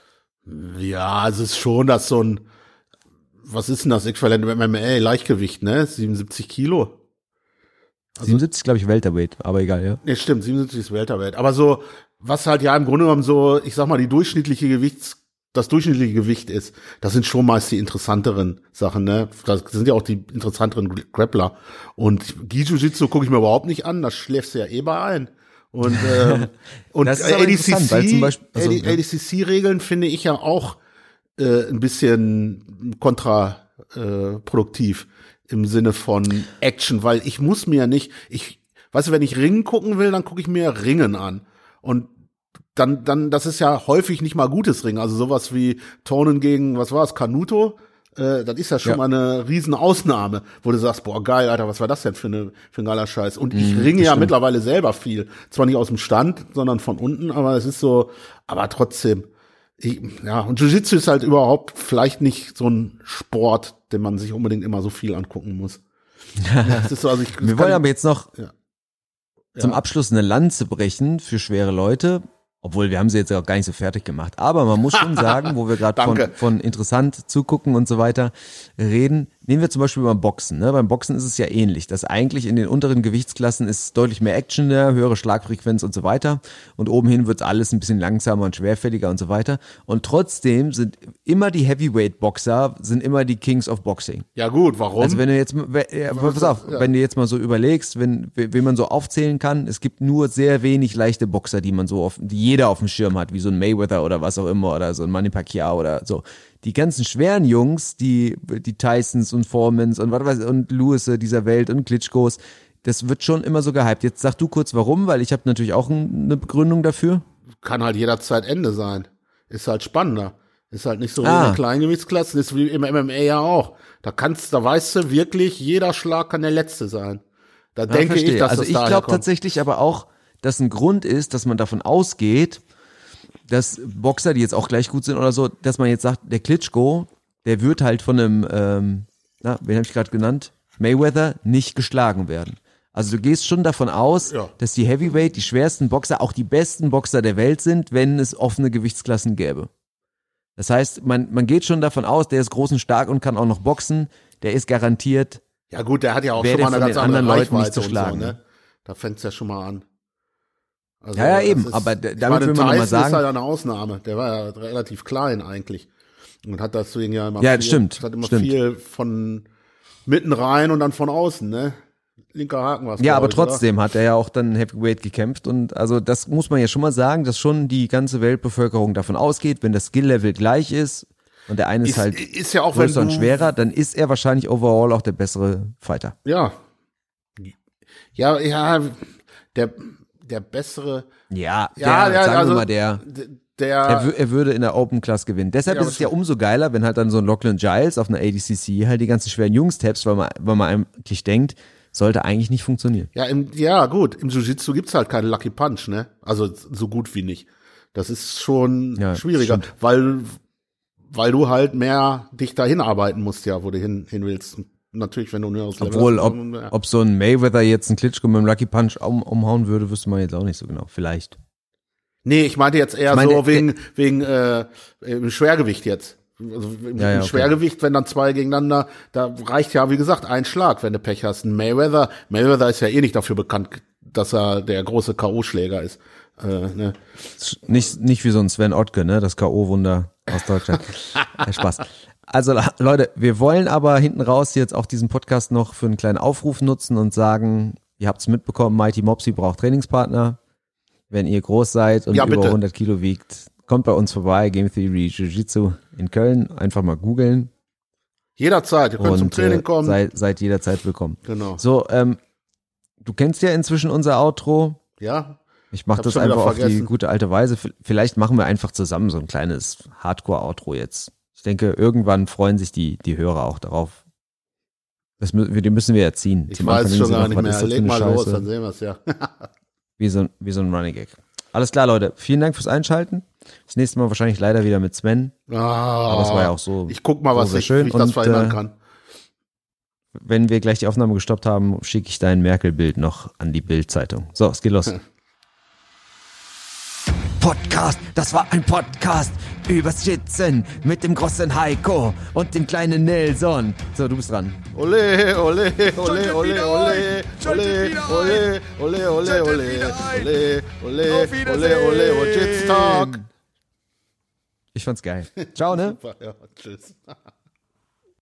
Ja, es ist schon, dass so ein, was ist denn das Äquivalent im MMA? Leichtgewicht, ne? 77 Kilo. Also, 77 glaube ich Welterweight, aber egal, ja. Ne, stimmt, 77 ist Welterweight. Aber so, was halt ja im Grunde genommen so, ich sag mal, die durchschnittliche Gewichts, das durchschnittliche Gewicht ist, das sind schon meist die interessanteren Sachen, ne? Das sind ja auch die interessanteren Grappler. Und Gi-Jiu-Jitsu gucke ich mir überhaupt nicht an, das schläfst du ja eh bei ein. Und, ähm, und ADCC, also, ADCC-Regeln finde ich ja auch äh, ein bisschen kontraproduktiv äh, im Sinne von Action, weil ich muss mir nicht, ich, weißt du, wenn ich Ringen gucken will, dann gucke ich mir Ringen an. Und dann, dann, das ist ja häufig nicht mal gutes Ringen. Also sowas wie Tonen gegen, was war es, Canuto, äh, das ist ja schon ja. mal eine riesen Ausnahme, wo du sagst, boah, geil, Alter, was war das denn für, eine, für ein geiler Scheiß? Und ich mhm, ringe ja stimmt. mittlerweile selber viel. Zwar nicht aus dem Stand, sondern von unten, aber es ist so, aber trotzdem, ja, und Jiu-Jitsu ist halt überhaupt vielleicht nicht so ein Sport, den man sich unbedingt immer so viel angucken muss. ja, so, also ich, Wir wollen aber jetzt noch, ja. zum Abschluss eine Lanze brechen für schwere Leute. Obwohl, wir haben sie jetzt auch gar nicht so fertig gemacht. Aber man muss schon sagen, wo wir gerade von, von interessant zugucken und so weiter reden, nehmen wir zum Beispiel beim Boxen. Ne? Beim Boxen ist es ja ähnlich, dass eigentlich in den unteren Gewichtsklassen ist deutlich mehr Action da, höhere Schlagfrequenz und so weiter. Und oben hin wird alles ein bisschen langsamer und schwerfälliger und so weiter. Und trotzdem sind immer die Heavyweight-Boxer, sind immer die Kings of Boxing. Ja gut, warum? Also wenn du jetzt, ja, pass auf, ja. wenn du jetzt mal so überlegst, wenn, wen man so aufzählen kann, es gibt nur sehr wenig leichte Boxer, die man so auf, die jeder auf dem Schirm hat, wie so ein Mayweather oder was auch immer oder so ein Manny Pacquiao oder so. Die ganzen schweren Jungs, die, die Tysons und Formans und was weiß und Lewis dieser Welt und Klitschkos, das wird schon immer so gehypt. Jetzt sag du kurz warum, weil ich habe natürlich auch ein, eine Begründung dafür. Kann halt jederzeit Ende sein. Ist halt spannender. Ist halt nicht so wie Ah. in den Kleingewichtsklassen, ist wie im MMA ja auch. Da kannst, da weißt du wirklich, jeder Schlag kann der letzte sein. Da Ja, denke ich, verstehe. dass also das ich glaube tatsächlich aber auch, dass ein Grund ist, dass man davon ausgeht, dass Boxer, die jetzt auch gleich gut sind oder so, dass man jetzt sagt, der Klitschko, der wird halt von einem, ähm, na, wen habe ich gerade genannt? Mayweather nicht geschlagen werden. Also du gehst schon davon aus, Ja. dass die Heavyweight, die schwersten Boxer, auch die besten Boxer der Welt sind, wenn es offene Gewichtsklassen gäbe. Das heißt, man, man geht schon davon aus, der ist groß und stark und kann auch noch boxen, der ist garantiert Ja gut, der hat ja auch schon mal eine ganz andere anderen Leuten nicht zu schlagen, so, ne? Da fängt's ja schon mal an. Also, Ja, ja, eben, aber d- ich damit meine, will man noch mal Tyson sagen- ist halt eine Ausnahme. Der war ja relativ klein eigentlich. Und hat deswegen ja immer Ja, viel, stimmt, hat immer stimmt. viel von mitten rein und dann von außen, ne? Linker Haken was. Ja, glaub aber ich, oder? trotzdem hat er ja auch dann Heavyweight gekämpft und also das muss man ja schon mal sagen, dass schon die ganze Weltbevölkerung davon ausgeht, wenn das Skill-Level gleich ist und der eine ist, Ist, halt ist ja auch, größer und schwerer, dann ist er wahrscheinlich overall auch der bessere Fighter. Ja. Ja, ja, der, der bessere, Ja, der, Ja, ja, sagen also- wir mal, der, er, der, wü- er würde in der Open Class gewinnen. Deshalb Ja, ist es ja umso geiler, wenn halt dann so ein Lachlan Giles auf einer ADCC halt die ganzen schweren Jungs taps, weil man, weil man eigentlich denkt, sollte eigentlich nicht funktionieren. ja, im, ja, gut, im Jiu-Jitsu gibt's halt keinen Lucky Punch, ne? Also so gut wie nicht. Das ist schon Ja, schwieriger, stimmt. weil, weil du halt mehr dich dahin arbeiten musst, ja, wo du hin, hin willst. Natürlich, wenn du ein höheres Level Obwohl, ob, dann- ja. ob so ein Mayweather jetzt einen Klitschko mit einem Lucky Punch um, umhauen würde, wüsste man jetzt auch nicht so genau. Vielleicht. Nee, ich meinte jetzt eher Ich so wegen, wegen äh, im Schwergewicht jetzt. Also im, Ja, ja, im okay. Schwergewicht, wenn dann zwei gegeneinander, da reicht ja, wie gesagt, ein Schlag, wenn du Pech hast. Ein Mayweather, Mayweather ist ja eh nicht dafür bekannt, dass er der große K.O.-Schläger ist. Äh, ne? Nicht, nicht wie so ein Sven Ottke, ne? Das K.O.-Wunder aus Deutschland. Spaß. Also Leute, wir wollen aber hinten raus jetzt auch diesen Podcast noch für einen kleinen Aufruf nutzen und sagen, ihr habt's mitbekommen, Mighty Mopsy braucht Trainingspartner. Wenn ihr groß seid und Ja, über bitte. 100 Kilo wiegt, kommt bei uns vorbei, Game Theory Jiu-Jitsu in Köln. Einfach mal googeln Jederzeit, ihr könnt zum und Training äh, kommen. seid, seid jederzeit willkommen. genau. So, ähm, du kennst ja inzwischen unser Outro. Ja, Ich mache das einfach auf die gute alte Weise. Vielleicht machen wir einfach zusammen so ein kleines Hardcore-Outro jetzt. Ich denke, irgendwann freuen sich die, die Hörer auch darauf. Das, mü- wir- die müssen wir erziehen. ich Zum weiß Anfang schon gar nicht was mehr. Leg mal los, Scheiße? dann sehen wir's ja. Wie so, ein, wie so ein Running Gag. Alles klar, Leute. Vielen Dank fürs Einschalten. Das nächste Mal wahrscheinlich leider wieder mit Sven. Ah, Aber es war ja auch so. Ich guck mal, was so sehr ich, schön ich das und, verhindern äh, kann. Wenn wir gleich die Aufnahme gestoppt haben, schicke ich dein Merkel-Bild noch an die Bild-Zeitung. So, es geht los. Podcast, das war ein Podcast übers Schützen mit dem großen Heiko und dem kleinen Nelson. So, du bist dran. Ole, ole, ole, ole, ole, ole, ole, ole, ole, ole, ole, ole, Auf ole, Wiedersehen. ole, jetzt Tag. Ich fand's geil. Ciao, ne? Ja, tschüss.